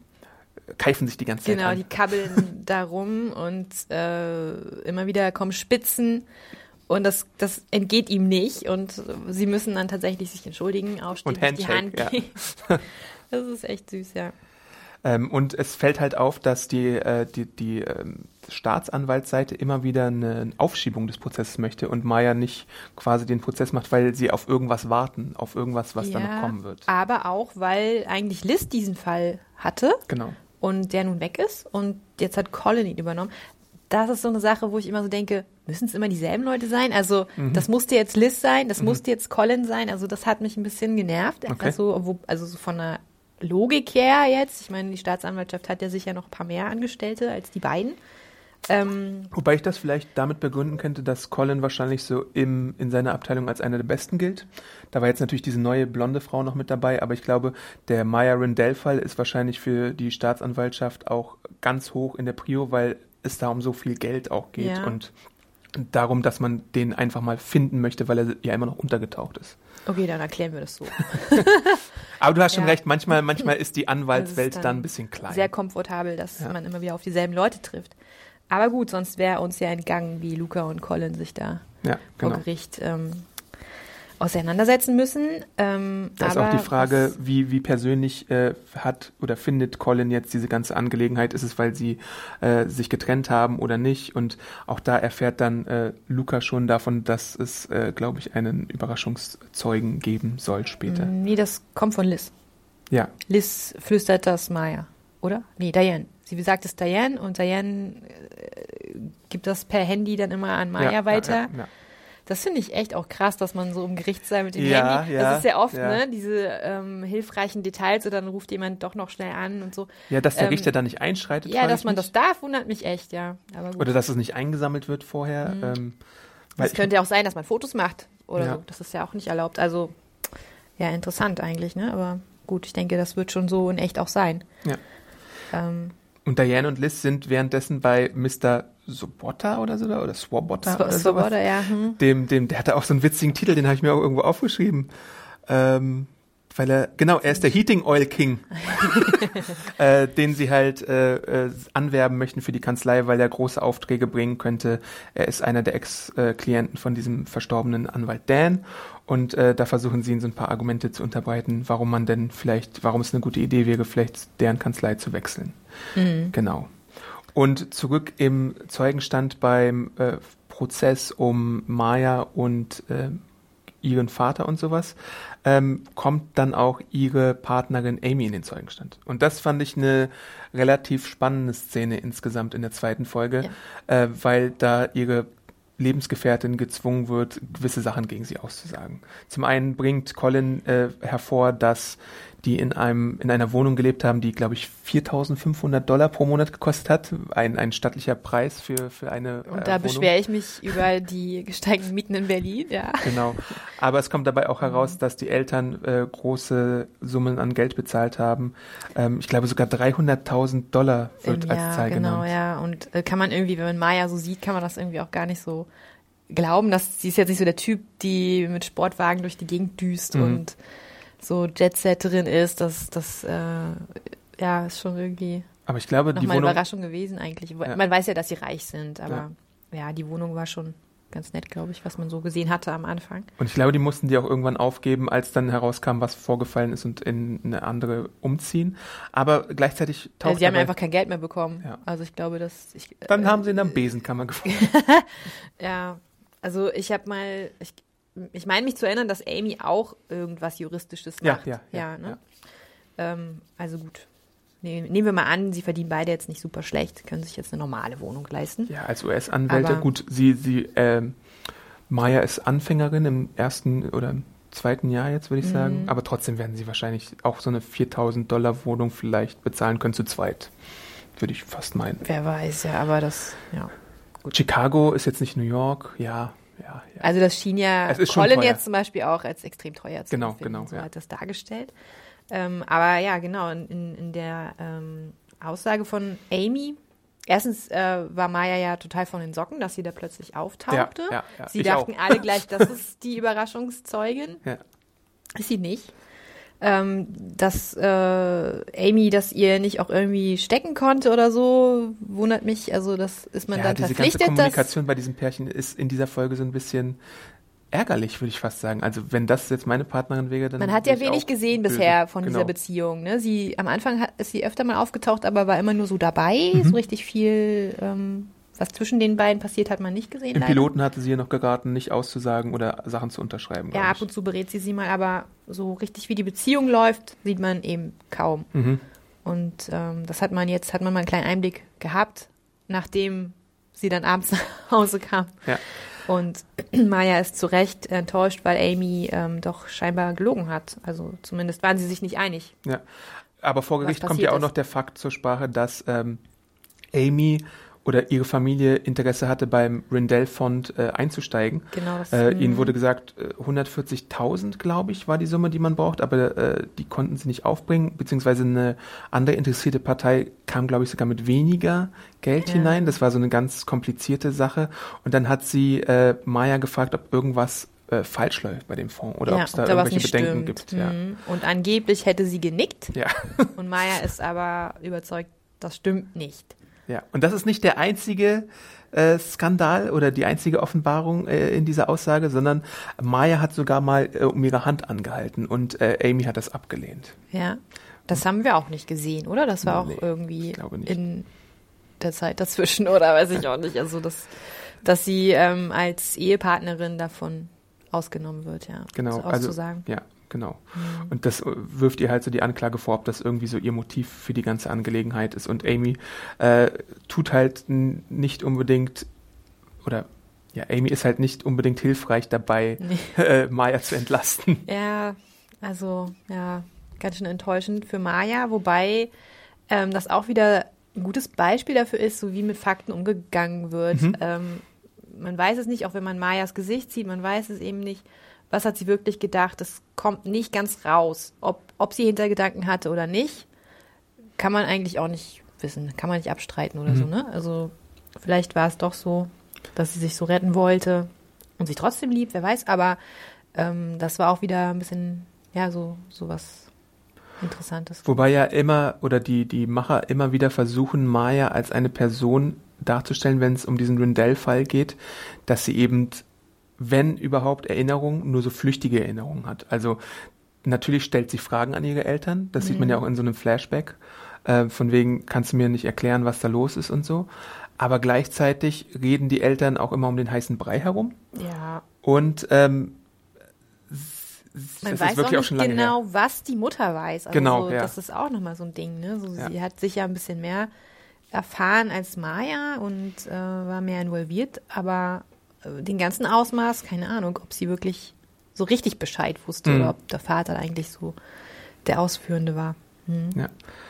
keifen sich die ganze Zeit Genau, die kabbeln da rum und äh, immer wieder kommen Spitzen und das, das entgeht ihm nicht und sie müssen dann tatsächlich sich entschuldigen, aufstehen, Und sich die Handshake, Hand ja. geben. Das ist echt süß, ja. Ähm, und es fällt halt auf, dass die, äh, die, die ähm, Staatsanwaltsseite immer wieder eine Aufschiebung des Prozesses möchte und Maya nicht quasi den Prozess macht, weil sie auf irgendwas warten, auf irgendwas, was ja, da noch kommen wird. Aber auch, weil eigentlich Liz diesen Fall hatte Genau. und der nun weg ist und jetzt hat Colin ihn übernommen. Das ist so eine Sache, wo ich immer so denke, müssen es immer dieselben Leute sein? Also Mhm. das musste jetzt Liz sein, das musste jetzt Colin sein. Also das hat mich ein bisschen genervt. Okay. Also, wo, also so von der Logik her jetzt. Ich meine, die Staatsanwaltschaft hat ja sicher noch ein paar mehr Angestellte als die beiden. Ähm, Wobei ich das vielleicht damit begründen könnte, dass Colin wahrscheinlich so im, in seiner Abteilung als einer der Besten gilt. Da war jetzt natürlich diese neue blonde Frau noch mit dabei, aber ich glaube, der Maya Rindell-Fall ist wahrscheinlich für die Staatsanwaltschaft auch ganz hoch in der Prio, weil es da um so viel Geld auch geht Ja. und darum, dass man den einfach mal finden möchte, weil er ja immer noch untergetaucht ist. okay, dann erklären wir das so. Aber du hast schon Ja. recht, manchmal, manchmal ist die Anwaltswelt ist dann ein bisschen klein. Sehr komfortabel, dass Ja. man immer wieder auf dieselben Leute trifft. Aber gut, sonst wäre uns ja entgangen, wie Luca und Colin sich da ja, vor genau. Gericht ähm, auseinandersetzen müssen. Ähm, Da ist auch die Frage, wie, wie persönlich äh, hat oder findet Colin jetzt diese ganze Angelegenheit? Ist es, weil sie äh, sich getrennt haben oder nicht? Und auch da erfährt dann äh, Luca schon davon, dass es, äh, glaube ich, einen Überraschungszeugen geben soll später. Nee, das kommt von Liz. Ja, Liz flüstert das Maya, oder? Nee, Diane. Sie sagt es Diane und Diane äh, gibt das per Handy dann immer an Maya ja, weiter. Ja, ja, Das finde ich echt auch krass, dass man so im Gerichtssaal mit dem Ja, Handy, ja, das ist ja oft, ja. ne, diese ähm, hilfreichen Details oder dann ruft jemand doch noch schnell an und so. ja, dass der Ähm, Richter da nicht einschreitet. Ja, dass man mich. das darf, wundert mich echt, ja. Aber gut. Oder dass es nicht eingesammelt wird vorher. Ähm, weil Es könnte ja auch sein, dass man Fotos macht oder so. Das ist ja auch nicht erlaubt. Also, ja, interessant eigentlich, ne? Aber gut, ich denke, das wird schon so in echt auch sein. Ja. Ähm, Und Diane und Liz sind währenddessen bei Mr. Sobotta oder so, oder Swobotta Sw- oder. Swoboda, ja. Hm. dem, dem, der hatte auch so einen witzigen Titel, den habe ich mir auch irgendwo aufgeschrieben. Ähm, weil er, genau, er ist der Heating Oil King, äh, den sie halt äh, äh, anwerben möchten für die Kanzlei, weil er große Aufträge bringen könnte. Er ist einer der Ex-Klienten von diesem verstorbenen Anwalt Dan und äh, da versuchen sie ihn so ein paar Argumente zu unterbreiten, warum man denn vielleicht, warum es eine gute Idee wäre, vielleicht deren Kanzlei zu wechseln. Genau. Und zurück im Zeugenstand beim äh, Prozess um Maya und äh, ihren Vater und sowas, ähm, kommt dann auch ihre Partnerin Amy in den Zeugenstand. Und das fand ich eine relativ spannende Szene insgesamt in der zweiten Folge, äh, weil da ihre Lebensgefährtin gezwungen wird, gewisse Sachen gegen sie auszusagen. Zum einen bringt Colin äh, hervor, dass die in einem in einer Wohnung gelebt haben, die glaube ich 4.500 Dollar pro Monat gekostet hat, ein ein stattlicher Preis für für eine Und äh, da beschwere ich mich über die gesteigten Mieten in Berlin, ja. Genau. Aber es kommt dabei auch Mhm. heraus, dass die Eltern äh, große Summen an Geld bezahlt haben. Ähm, ich glaube sogar 300.000 Dollar wird Im als Jahr, Zahl genau, genannt. ja. Und äh, kann man irgendwie, wenn man Maya so sieht, kann man das irgendwie auch gar nicht so glauben, dass sie ist jetzt nicht so der Typ, die mit Sportwagen durch die Gegend düst Mhm. und so Jetsetterin ist. Das, das, äh, ja, ist schon irgendwie Aber ich glaube, nochmal eine Wohnung. Überraschung gewesen eigentlich. Ja. Man weiß ja, dass sie reich sind, aber ja, die Wohnung war schon ganz nett, glaube ich, was man so gesehen hatte am Anfang. Und ich glaube, die mussten die auch irgendwann aufgeben, als dann herauskam, was vorgefallen ist und in eine andere umziehen. Aber gleichzeitig taucht Also sie haben einfach kein Geld mehr bekommen. Ja. Also ich glaube, dass ich. Dann äh, haben sie in der Besenkammer gefunden. Ja, also ich habe mal, ich, ich meine mich zu erinnern, dass Amy auch irgendwas Juristisches Ja, macht. ja, ja, ne? Ähm, also gut. Ne- Nehmen wir mal an, sie verdienen beide jetzt nicht super schlecht, können sich jetzt eine normale Wohnung leisten. Ja, als US-Anwälte, gut, sie, sie, ähm, Maya ist Anfängerin im ersten oder im zweiten Jahr jetzt, würde ich sagen. Mhm. Aber trotzdem werden sie wahrscheinlich auch so eine 4000 Dollar Wohnung vielleicht bezahlen können zu zweit. Würde ich fast meinen. Wer weiß, ja, aber das, ja. Chicago ist jetzt nicht New York, ja, ja, ja. Also das schien ja Colin jetzt zum Beispiel auch als extrem teuer zu Genau, empfinden. genau, So ja. hat das dargestellt. Ähm, aber ja, genau, in, in, der ähm, Aussage von Amy, erstens äh, war Maya ja total von den Socken, dass sie da plötzlich auftauchte. Ja, ja. Sie Ich dachten auch. alle gleich, das ist die Überraschungszeugin. Ja. Ist sie nicht. Ähm, dass äh, Amy das ihr nicht auch irgendwie stecken konnte oder so, wundert mich. Also das ist man ja, dann diese ganze verpflichtet, das Kommunikation bei diesem Pärchen ist in dieser Folge so ein bisschen ärgerlich, würde ich fast sagen. Also wenn das jetzt meine Partnerin wäre, dann Man hat ja wenig gesehen böse. bisher von genau. dieser Beziehung. Ne? Sie am Anfang hat, ist sie öfter mal aufgetaucht, aber war immer nur so dabei. Mhm. So richtig viel, ähm, was zwischen den beiden passiert, hat man nicht gesehen. Im leider. Piloten hatte sie ja noch geraten, nicht auszusagen oder Sachen zu unterschreiben. Ja, ab und zu berät sie sie mal, aber so richtig wie die Beziehung läuft, sieht man eben kaum. Mhm. Und ähm, das hat man jetzt, hat man mal einen kleinen Einblick gehabt, nachdem sie dann abends nach Hause kam. Ja. Und Maya ist zu Recht enttäuscht, weil Amy ähm, doch scheinbar gelogen hat. Also zumindest waren sie sich nicht einig. Ja. Aber vor Gericht kommt ja auch ist. noch der Fakt zur Sprache, dass ähm, Amy oder ihre Familie Interesse hatte, beim Rindell-Fond äh, einzusteigen. Genau, das Äh, ihnen wurde gesagt, äh, 140.000, glaube ich, war die Summe, die man braucht, aber äh, die konnten sie nicht aufbringen, beziehungsweise eine andere interessierte Partei kam, glaube ich, sogar mit weniger Geld Ja. hinein. Das war so eine ganz komplizierte Sache. Und dann hat sie äh, Maya gefragt, ob irgendwas äh, falsch läuft bei dem Fonds oder ja, ob es da irgendwelche Bedenken stimmt. gibt. Ja. Mhm. Und angeblich hätte sie genickt Ja. und Maya ist aber überzeugt, das stimmt nicht. Ja, und das ist nicht der einzige äh, Skandal oder die einzige Offenbarung äh, in dieser Aussage, sondern Maya hat sogar mal äh, um ihre Hand angehalten und äh, Amy hat das abgelehnt. Ja, das haben wir auch nicht gesehen, oder? Das war auch Nee, irgendwie glaube nicht. in der Zeit dazwischen, oder weiß ich auch nicht. Also, dass, dass sie ähm, als Ehepartnerin davon ausgenommen wird, ja. Genau, Das also auszusagen. ja, genau. Mhm. Und das äh, wirft ihr halt so die Anklage vor, ob das irgendwie so ihr Motiv für die ganze Angelegenheit ist. Und Amy äh, tut halt nicht unbedingt oder ja, Amy ist halt nicht unbedingt hilfreich dabei, Nee. äh, Maya zu entlasten. Ja, also, ja, ganz schön enttäuschend für Maya, wobei ähm, das auch wieder ein gutes Beispiel dafür ist, so wie mit Fakten umgegangen wird. Mhm. Ähm, man weiß es nicht, auch wenn man Mayas Gesicht sieht, man weiß es eben nicht, was hat sie wirklich gedacht. Es kommt nicht ganz raus. Ob, ob sie Hintergedanken hatte oder nicht, kann man eigentlich auch nicht wissen, kann man nicht abstreiten oder Mhm. so, ne? Also vielleicht war es doch so, dass sie sich so retten wollte und sich trotzdem liebt, wer weiß, aber ähm, das war auch wieder ein bisschen, ja, so, so was Interessantes. Wobei ja immer oder die, die Macher immer wieder versuchen, Maya als eine Person darzustellen, wenn es um diesen Rindell-Fall geht, dass sie eben, wenn überhaupt Erinnerungen, nur so flüchtige Erinnerungen hat. Also natürlich stellt sie Fragen an ihre Eltern, das sieht man ja auch in so einem Flashback. Äh, von wegen, kannst du mir nicht erklären, was da los ist und so. Aber gleichzeitig reden die Eltern auch immer um den heißen Brei herum. Ja, Und ähm, man weiß wirklich auch auch nicht schon lange genau, her. was die Mutter weiß. Also Genau, so, ja. das ist auch nochmal so ein Ding, ne? So, Ja. Sie hat sicher ein bisschen mehr erfahren als Maya und äh, war mehr involviert, aber den ganzen Ausmaß, keine Ahnung, ob sie wirklich so richtig Bescheid wusste Mhm. oder ob der Vater eigentlich so der Ausführende war. Mhm. Ja.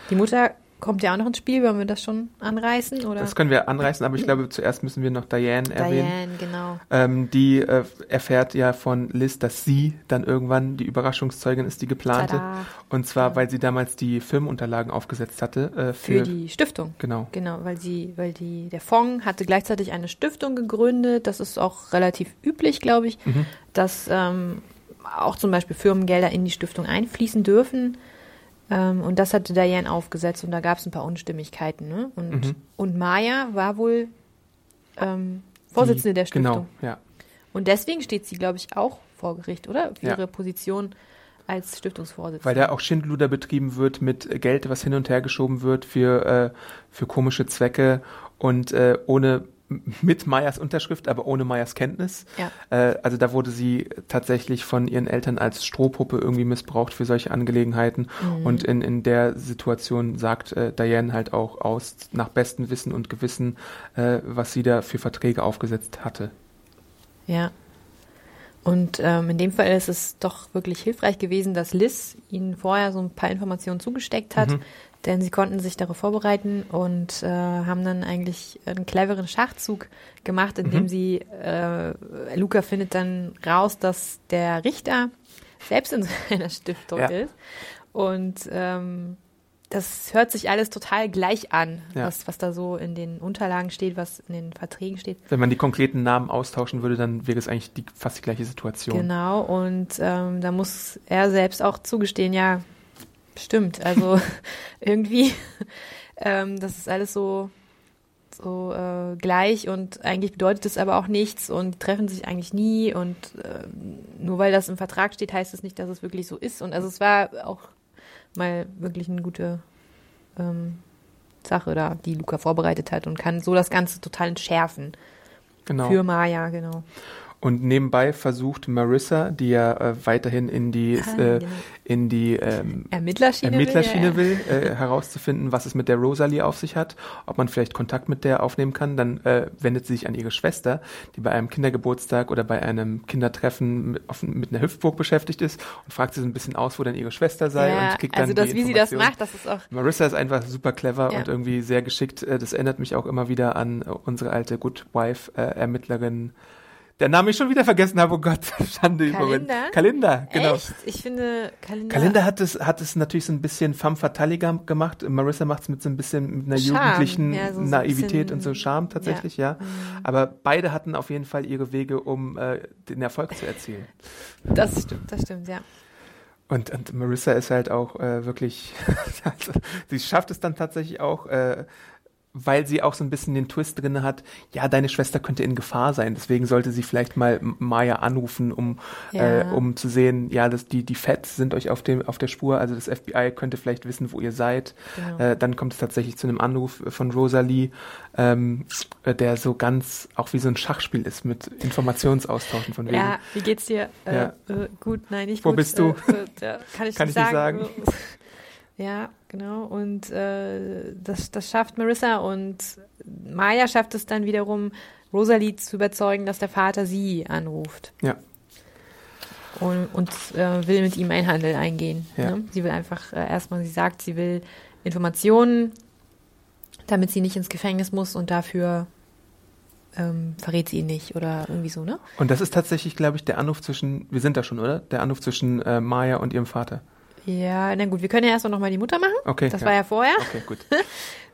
Die Mutter kommt ja auch noch ins Spiel, wollen wir das schon anreißen? Oder? Das können wir anreißen, aber ich glaube, zuerst müssen wir noch Diane erwähnen. Diane, genau. Ähm, die äh, erfährt ja von Liz, dass sie dann irgendwann die Überraschungszeugin ist, die geplante. Tada. Und zwar, weil sie damals die Filmunterlagen aufgesetzt hatte. Äh, Für für, die Stiftung. Genau. Genau, weil sie, weil die, der Fonds hatte gleichzeitig eine Stiftung gegründet. Das ist auch relativ üblich, glaube ich, dass ähm, auch zum Beispiel Firmengelder in die Stiftung einfließen dürfen. Ähm, und das hatte Diane aufgesetzt und da gab es ein paar Unstimmigkeiten. Ne? Und, Mhm. und Maya war wohl ähm, Vorsitzende Die- der Stiftung. Genau, ja. Und deswegen steht sie, glaube ich, auch vor Gericht, oder? Für Ja. ihre Position als Stiftungsvorsitzende. Weil da auch Schindluder betrieben wird mit Geld, was hin und her geschoben wird für, äh, für komische Zwecke und äh, ohne mit Meyers Unterschrift, aber ohne Meyers Kenntnis. Ja. Äh, also da wurde sie tatsächlich von ihren Eltern als Strohpuppe irgendwie missbraucht für solche Angelegenheiten. Mhm. Und in, in der Situation sagt äh, Diane halt auch aus, nach bestem Wissen und Gewissen, äh, was sie da für Verträge aufgesetzt hatte. Ja. Und ähm, in dem Fall ist es doch wirklich hilfreich gewesen, dass Liz ihnen vorher so ein paar Informationen zugesteckt hat, Mhm. Denn sie konnten sich darauf vorbereiten und äh, haben dann eigentlich einen cleveren Schachzug gemacht, indem Mhm. sie, äh, Luca findet dann raus, dass der Richter selbst in seiner Stiftung Ja. ist. Und ähm, das hört sich alles total gleich an, Ja. was, was da so in den Unterlagen steht, was in den Verträgen steht. Wenn man die konkreten Namen austauschen würde, dann wäre es eigentlich die, fast die gleiche Situation. Genau, und ähm, da muss er selbst auch zugestehen, ja, stimmt. Also irgendwie, ähm, das ist alles so, so äh, gleich und eigentlich bedeutet es aber auch nichts und treffen sich eigentlich nie und ähm, nur weil das im Vertrag steht, heißt es nicht, dass es wirklich so ist. Und also es war auch mal wirklich eine gute ähm, Sache da, die Luca vorbereitet hat und kann so das Ganze total entschärfen. Genau. Für Maya, genau. Und nebenbei versucht Marissa, die ja äh, weiterhin in die, Ah, äh, genau. in die ähm, Ermittlerschiene. Ermittlerschiene will, ja, will, äh, herauszufinden, was es mit der Rosalie auf sich hat, ob man vielleicht Kontakt mit der aufnehmen kann. Dann äh, wendet sie sich an ihre Schwester, die bei einem Kindergeburtstag oder bei einem Kindertreffen mit, auf, mit einer Hüpfburg beschäftigt ist und fragt sie so ein bisschen aus, wo denn ihre Schwester sei ja, und kriegt dann also das, die wie sie das macht, das ist auch Marissa ist einfach super clever und irgendwie sehr geschickt. Äh, Das erinnert mich auch immer wieder an unsere alte Good Wife äh, Ermittlerin. Der Name ich schon wieder vergessen habe, oh Gott, Schande im Moment. Kalinda? Kalinda, genau. echt. Ich finde Kalender. Kalinda hat es, hat es natürlich so ein bisschen femme fatale gem- gemacht. Marissa macht es mit so ein bisschen mit einer Charme, jugendlichen ja, so- so Naivität bisschen- und so Charme tatsächlich, ja. Mhm. Aber beide hatten auf jeden Fall ihre Wege, um äh, den Erfolg zu erzielen. Das stimmt, das stimmt, ja. Und, und Marissa ist halt auch äh, wirklich, also, sie schafft es dann tatsächlich auch, äh, weil sie auch so ein bisschen den Twist drin hat, ja, deine Schwester könnte in Gefahr sein, deswegen sollte sie vielleicht mal Maya anrufen, um, Ja. äh, um zu sehen, ja, das, die, die Feds sind euch auf, dem, auf der Spur, also das FBI könnte vielleicht wissen, wo ihr seid. Genau. Äh, dann kommt es tatsächlich zu einem Anruf von Rosalie, ähm, äh, der so ganz auch wie so ein Schachspiel ist mit Informationsaustauschen von wegen. Ja, wie geht's dir? Äh, Ja. äh, gut, nein, nicht Wo gut. bist du? Äh, äh, kann ich Kann nicht ich nicht sagen. Ja, genau. Und äh, das, das schafft Marissa und Maya schafft es dann wiederum, Rosalie zu überzeugen, dass der Vater sie anruft. Ja. Und, und äh, will mit ihm einen Handel eingehen. Ja. Ne? Sie will einfach äh, erstmal, sie sagt, sie will Informationen, damit sie nicht ins Gefängnis muss und dafür ähm, verrät sie ihn nicht oder irgendwie so, ne? Und das ist tatsächlich, glaube ich, der Anruf zwischen, wir sind da schon, oder? Der Anruf zwischen äh, Maya und ihrem Vater. Ja, na gut, wir können ja erstmal nochmal die Mutter machen. Okay. Das ja. war ja vorher. Okay, gut.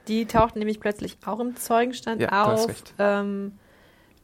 Die tauchten nämlich plötzlich auch im Zeugenstand Ja, auf. recht. Ähm,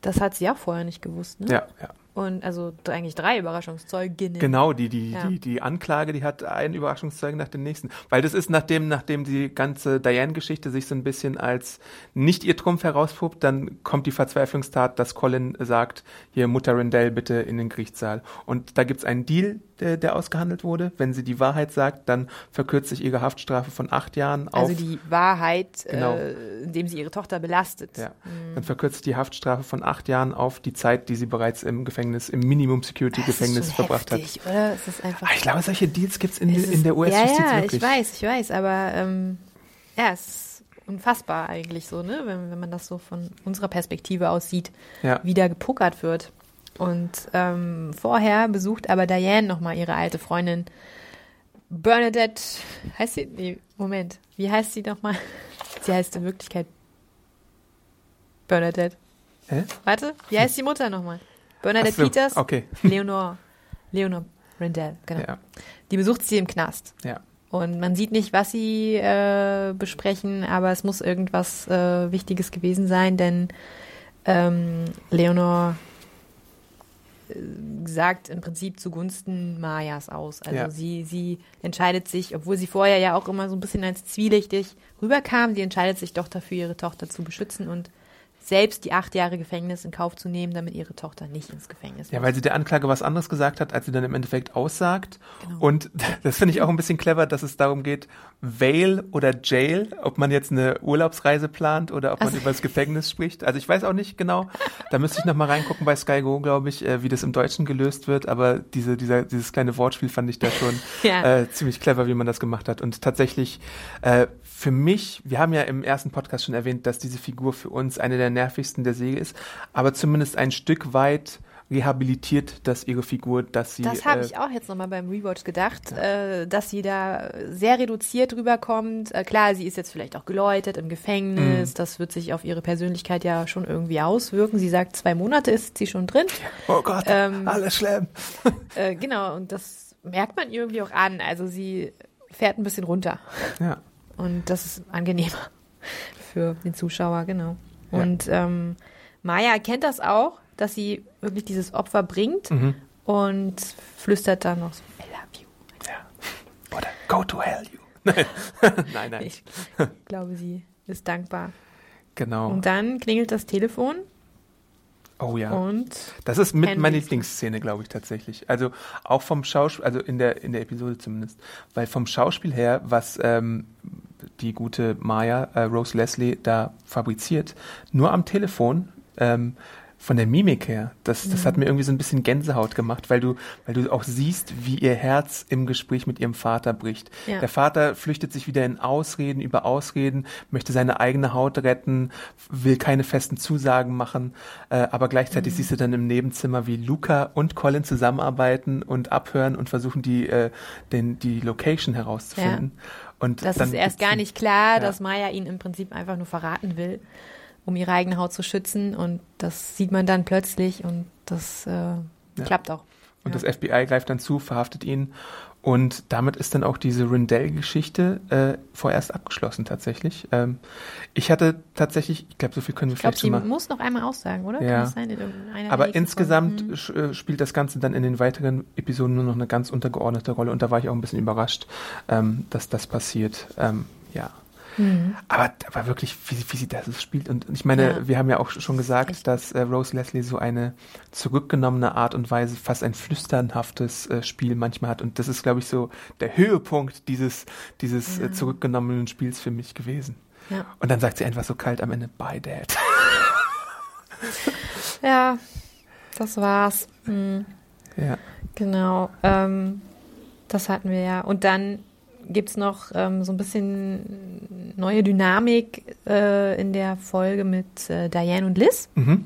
das hat sie auch vorher nicht gewusst, ne? Ja, ja. Und also eigentlich drei Überraschungszeuginnen. Genau, die, die, Ja. die, die Anklage, die hat einen Überraschungszeugen nach dem nächsten. Weil das ist, nachdem, nachdem die ganze Diane-Geschichte sich so ein bisschen als nicht ihr Trumpf herauspuppt, dann kommt die Verzweiflungstat, dass Colin sagt, hier Mutter Rendell bitte in den Gerichtssaal. Und da gibt's einen Deal, der, der ausgehandelt wurde. Wenn sie die Wahrheit sagt, dann verkürzt sich ihre Haftstrafe von acht Jahren auf Also die Wahrheit, Genau. äh, indem sie ihre Tochter belastet. Ja, dann verkürzt die Haftstrafe von acht Jahren auf die Zeit, die sie bereits im Gefängnis, im Minimum-Security-Gefängnis das ist schon verbracht heftig, hat. oder? Es ist einfach. Ich glaube, solche Deals gibt's in, es in ist- der US-Justiz Ja, ja, wirklich. ich weiß, ich weiß, aber ähm, ja, es ist unfassbar eigentlich so, ne? Wenn, wenn man das so von unserer Perspektive aus sieht, Ja. wie da gepokert wird. Und ähm, vorher besucht aber Diane nochmal ihre alte Freundin Bernadette. Heißt sie? Nee, Moment. Wie heißt sie nochmal? Sie heißt in Wirklichkeit Bernadette. Hä? Warte, wie heißt die Mutter nochmal? Bernadette so, Peters? Okay. Leonor. Leonor Rendell, genau. Ja, Die besucht sie im Knast. ja. Und man sieht nicht, was sie äh, besprechen, aber es muss irgendwas äh, Wichtiges gewesen sein, denn ähm, Leonor sagt im Prinzip zugunsten Mayas aus. Also Ja. sie, sie entscheidet sich, obwohl sie vorher ja auch immer so ein bisschen als zwielichtig rüberkam, sie entscheidet sich doch dafür, ihre Tochter zu beschützen und selbst die acht Jahre Gefängnis in Kauf zu nehmen, damit ihre Tochter nicht ins Gefängnis Ja, muss. weil sie der Anklage was anderes gesagt hat, als sie dann im Endeffekt aussagt. Genau. Und das finde ich auch ein bisschen clever, dass es darum geht, Vale oder Jail, ob man jetzt eine Urlaubsreise plant oder ob man Also- über das Gefängnis spricht. Also ich weiß auch nicht genau. Da müsste ich noch mal reingucken bei Sky Go, glaube ich, äh, wie das im Deutschen gelöst wird. Aber diese, dieser, dieses kleine Wortspiel fand ich da schon Ja. äh, ziemlich clever, wie man das gemacht hat. Und tatsächlich äh, für mich, wir haben ja im ersten Podcast schon erwähnt, dass diese Figur für uns eine der nervigsten der Serie ist, aber zumindest ein Stück weit rehabilitiert das ihre Figur, dass sie. Das habe äh, ich auch jetzt nochmal beim Rewatch gedacht, äh, dass sie da sehr reduziert rüberkommt. Äh, klar, sie ist jetzt vielleicht auch geläutet im Gefängnis. Das wird sich auf ihre Persönlichkeit ja schon irgendwie auswirken. Sie sagt, zwei Monate ist sie schon drin. Oh Gott, ähm, alles schlimm. Äh, genau, und das merkt man irgendwie auch an. Also sie fährt ein bisschen runter. Ja. Und das ist angenehmer für den Zuschauer, genau. Ja. Und ähm, Maya erkennt das auch, dass sie wirklich dieses Opfer bringt Mhm. und flüstert dann noch so, I love you. ja. Oder go to hell, you. nein, nein. Ich glaube, sie ist dankbar. Genau. Und dann klingelt das Telefon oh ja. und Das ist mit Henry. meine Lieblingsszene, glaube ich, tatsächlich. Also auch vom Schauspiel, also in der, in der Episode zumindest. Weil vom Schauspiel her, was ähm, die gute Maya, äh, Rose Leslie, da fabriziert, nur am Telefon, ähm, von der Mimik her, das, das hat mir irgendwie so ein bisschen Gänsehaut gemacht, weil du, weil du auch siehst, wie ihr Herz im Gespräch mit ihrem Vater bricht. Ja. Der Vater flüchtet sich wieder in Ausreden über Ausreden, möchte seine eigene Haut retten, will keine festen Zusagen machen, äh, aber gleichzeitig Mhm. siehst du dann im Nebenzimmer, wie Luca und Colin zusammenarbeiten und abhören und versuchen, die, äh, den, die Location herauszufinden. Und das ist erst gar nicht klar, Ja. dass Maya ihn im Prinzip einfach nur verraten will, um ihre eigene Haut zu schützen. Und das sieht man dann plötzlich und das äh, klappt auch. Und Ja. das FBI greift dann zu, verhaftet ihn. Und damit ist dann auch diese Rindell-Geschichte äh, vorerst abgeschlossen tatsächlich. Ähm, ich hatte tatsächlich, ich glaube, so viel können wir Ich glaube, vielleicht sie schon mal. muss noch einmal aussagen, oder? Ja. Kann das sein? In Aber insgesamt äh, spielt das Ganze dann in den weiteren Episoden nur noch eine ganz untergeordnete Rolle. Und da war ich auch ein bisschen überrascht, ähm, dass das passiert. Ähm, ja. Mhm. Aber, aber wirklich, wie, sie- wie sie das spielt. Und ich meine, Ja. wir haben ja auch schon gesagt, Echt. dass äh, Rose Leslie so eine zurückgenommene Art und Weise, fast ein flüsternhaftes äh, Spiel manchmal hat. Und das ist, glaube ich, so der Höhepunkt dieses, dieses äh, zurückgenommenen Spiels für mich gewesen. Ja. Und dann sagt sie einfach so kalt am Ende, bye, Dad. Ja, das war's. Mhm. ja. Genau. Ähm, das hatten wir ja. Und dann gibt's noch ähm, so ein bisschen neue Dynamik äh, in der Folge mit äh, Diane und Liz. Mhm.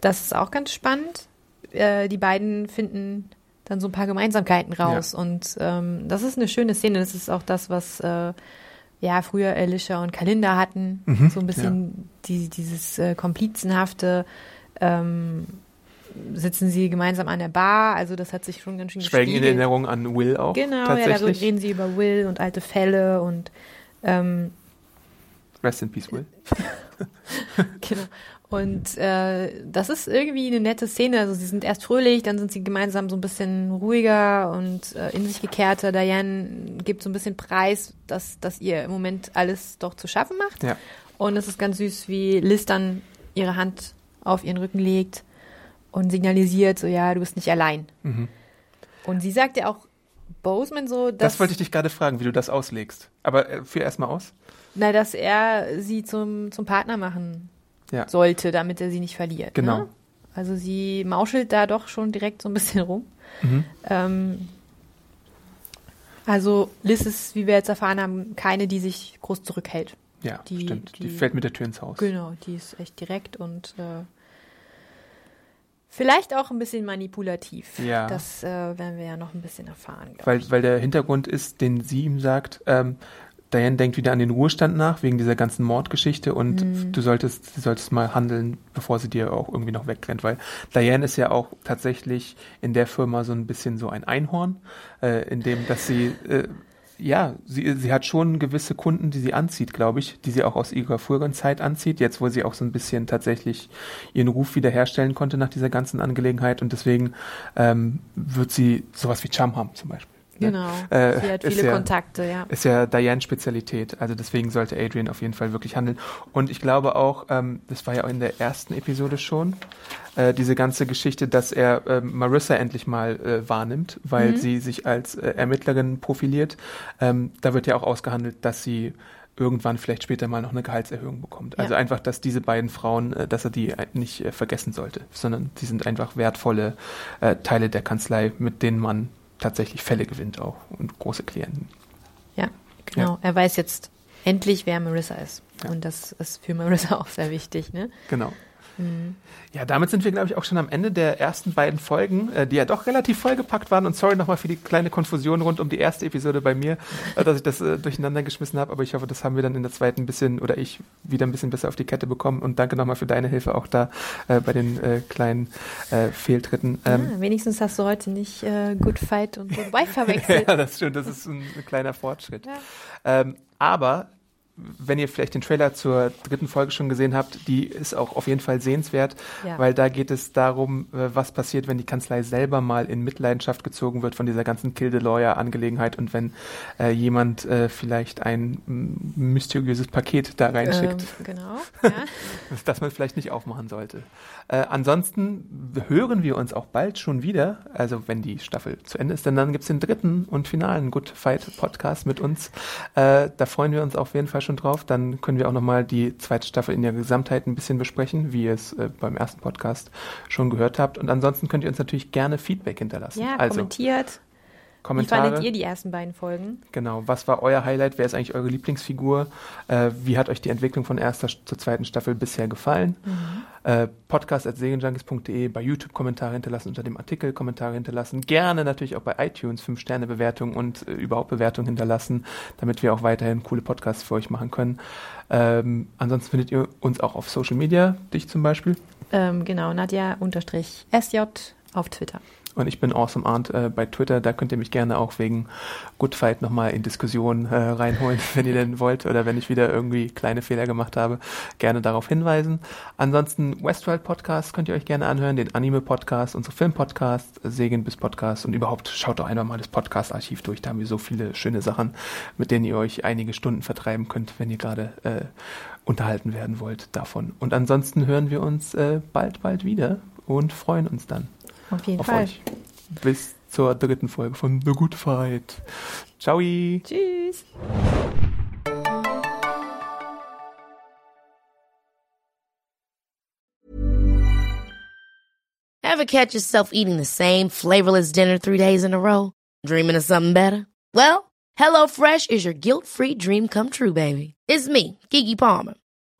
Das ist auch ganz spannend. Äh, die beiden finden dann so ein paar Gemeinsamkeiten raus. Und ähm, das ist eine schöne Szene. Das ist auch das, was äh, ja früher Alicia und Kalinda hatten. Mhm, so ein bisschen die, dieses äh, komplizenhafte. Ähm, sitzen sie gemeinsam an der Bar. Also das hat sich schon ganz schön Schwelgen in gespiegelt. Erinnerung an Will auch. Genau, ja, da tatsächlich. reden sie über Will und alte Fälle und ähm, Rest in Peace, Will. genau. Und äh, das ist irgendwie eine nette Szene. Also sie sind erst fröhlich, dann sind sie gemeinsam so ein bisschen ruhiger und äh, in sich gekehrter. Diane gibt so ein bisschen Preis, dass, dass ihr im Moment alles doch zu schaffen macht. Ja. Und es ist ganz süß, wie Liz dann ihre Hand auf ihren Rücken legt und signalisiert, so ja, du bist nicht allein. Mhm. Und sie sagt ja auch Boseman so, dass, Das wollte ich dich gerade fragen, wie du das auslegst. Aber äh, führ erstmal aus. na, dass er sie zum, zum Partner machen Ja. sollte, damit er sie nicht verliert. Genau. Ne? Also sie mauschelt da doch schon direkt so ein bisschen rum. Mhm. Ähm, also Liz ist, wie wir jetzt erfahren haben, keine, die sich groß zurückhält. Ja, Die- stimmt. Die, die- fällt mit der Tür ins Haus. Genau, die ist echt direkt und äh, vielleicht auch ein bisschen manipulativ. Ja. Das äh, werden wir ja noch ein bisschen erfahren. Weil, ich. weil der Hintergrund ist, den sie ihm sagt, ähm, Diane denkt wieder an den Ruhestand nach, wegen dieser ganzen Mordgeschichte und Mhm. du solltest, du solltest mal handeln, bevor sie dir auch irgendwie noch wegrennt, weil Diane ist ja auch tatsächlich in der Firma so ein bisschen so ein Einhorn, äh, in dem, dass sie äh, ja, sie, sie hat schon gewisse Kunden, die sie anzieht, glaube ich, die sie auch aus ihrer früheren Zeit anzieht, jetzt wo sie auch so ein bisschen tatsächlich ihren Ruf wiederherstellen konnte nach dieser ganzen Angelegenheit und deswegen ähm, wird sie sowas wie Charm haben zum Beispiel. Ne? Genau. Äh, sie hat viele ja, Kontakte, ja. Ist ja Dianes Spezialität. Also deswegen sollte Adrian auf jeden Fall wirklich handeln. Und ich glaube auch, ähm, das war ja auch in der ersten Episode schon, äh, diese ganze Geschichte, dass er äh, Marissa endlich mal äh, wahrnimmt, weil mhm. sie sich als äh, Ermittlerin profiliert. Ähm, da wird ja auch ausgehandelt, dass sie irgendwann vielleicht später mal noch eine Gehaltserhöhung bekommt. Also ja. einfach, dass diese beiden Frauen, äh, dass er die nicht vergessen sollte, sondern die sind einfach wertvolle Teile der Kanzlei, mit denen man tatsächlich Fälle gewinnt auch und große Klienten. Ja, genau. Ja. Er weiß jetzt endlich, wer Marissa ist. Ja. Und das ist für Marissa auch sehr wichtig. Ne? Genau. Ja, damit sind wir, glaube ich, auch schon am Ende der ersten beiden Folgen, äh, die ja doch relativ vollgepackt waren. Und sorry nochmal für die kleine Konfusion rund um die erste Episode bei mir, äh, dass ich das äh, durcheinander geschmissen habe. Aber ich hoffe, das haben wir dann in der zweiten ein bisschen oder ich wieder ein bisschen besser auf die Kette bekommen. Und danke nochmal für deine Hilfe auch da äh, bei den äh, kleinen äh, Fehltritten. Ähm, ja, wenigstens hast du heute nicht Good Fight und Good Wife verwechselt. ja, das stimmt. Das ist ein, ein kleiner Fortschritt. Ja. Ähm, aber wenn ihr vielleicht den Trailer zur dritten Folge schon gesehen habt, die ist auch auf jeden Fall sehenswert, ja. weil da geht es darum, äh, was passiert, wenn die Kanzlei selber mal in Mitleidenschaft gezogen wird von dieser ganzen Kill the Lawyer Angelegenheit und wenn äh, jemand äh, vielleicht ein mysteriöses Paket da reinschickt. Ähm, genau. Ja. das man vielleicht nicht aufmachen sollte. Äh, ansonsten hören wir uns auch bald schon wieder, also wenn die Staffel zu Ende ist, denn dann gibt's den dritten und finalen Good Fight Podcast mit uns. Äh, da freuen wir uns auf jeden Fall schon drauf. Dann können wir auch nochmal die zweite Staffel in der Gesamtheit ein bisschen besprechen, wie ihr es äh, beim ersten Podcast schon gehört habt. Und ansonsten könnt ihr uns natürlich gerne Feedback hinterlassen. Ja, also, kommentiert. Kommentare. Wie fandet ihr die ersten beiden Folgen? Genau. Was war euer Highlight? Wer ist eigentlich eure Lieblingsfigur? Äh, wie hat euch die Entwicklung von erster zur zweiten Staffel bisher gefallen? Mhm. Äh, Podcast.segenjunkies.de bei YouTube Kommentare hinterlassen, unter dem Artikel Kommentare hinterlassen. Gerne natürlich auch bei iTunes 5-Sterne-Bewertungen und äh, überhaupt Bewertungen hinterlassen, damit wir auch weiterhin coole Podcasts für euch machen können. Ähm, ansonsten findet ihr uns auch auf Social Media, dich zum Beispiel. Ähm, genau, Nadja-SJ auf Twitter. Und ich bin Awesome Arndt äh, bei Twitter. Da könnt ihr mich gerne auch wegen Good Fight nochmal in Diskussionen äh, reinholen, wenn ihr denn wollt. Oder wenn ich wieder irgendwie kleine Fehler gemacht habe, gerne darauf hinweisen. Ansonsten Westworld Podcast könnt ihr euch gerne anhören, den Anime Podcast, unsere Film Podcast, Segen bis Podcast und überhaupt schaut doch einfach mal das Podcast Archiv durch. Da haben wir so viele schöne Sachen, mit denen ihr euch einige Stunden vertreiben könnt, wenn ihr gerade äh, unterhalten werden wollt davon. Und ansonsten hören wir uns äh, bald, bald wieder und freuen uns dann. Auf jeden auf Fall. Euch. Bis zur dritten Folge von The Good Fight. Ciao. Tschüss. Ever catch yourself eating the same flavorless dinner three days in a row? Dreaming of something better? Well, HelloFresh is your guilt-free dream come true, baby. It's me, Kiki Palmer.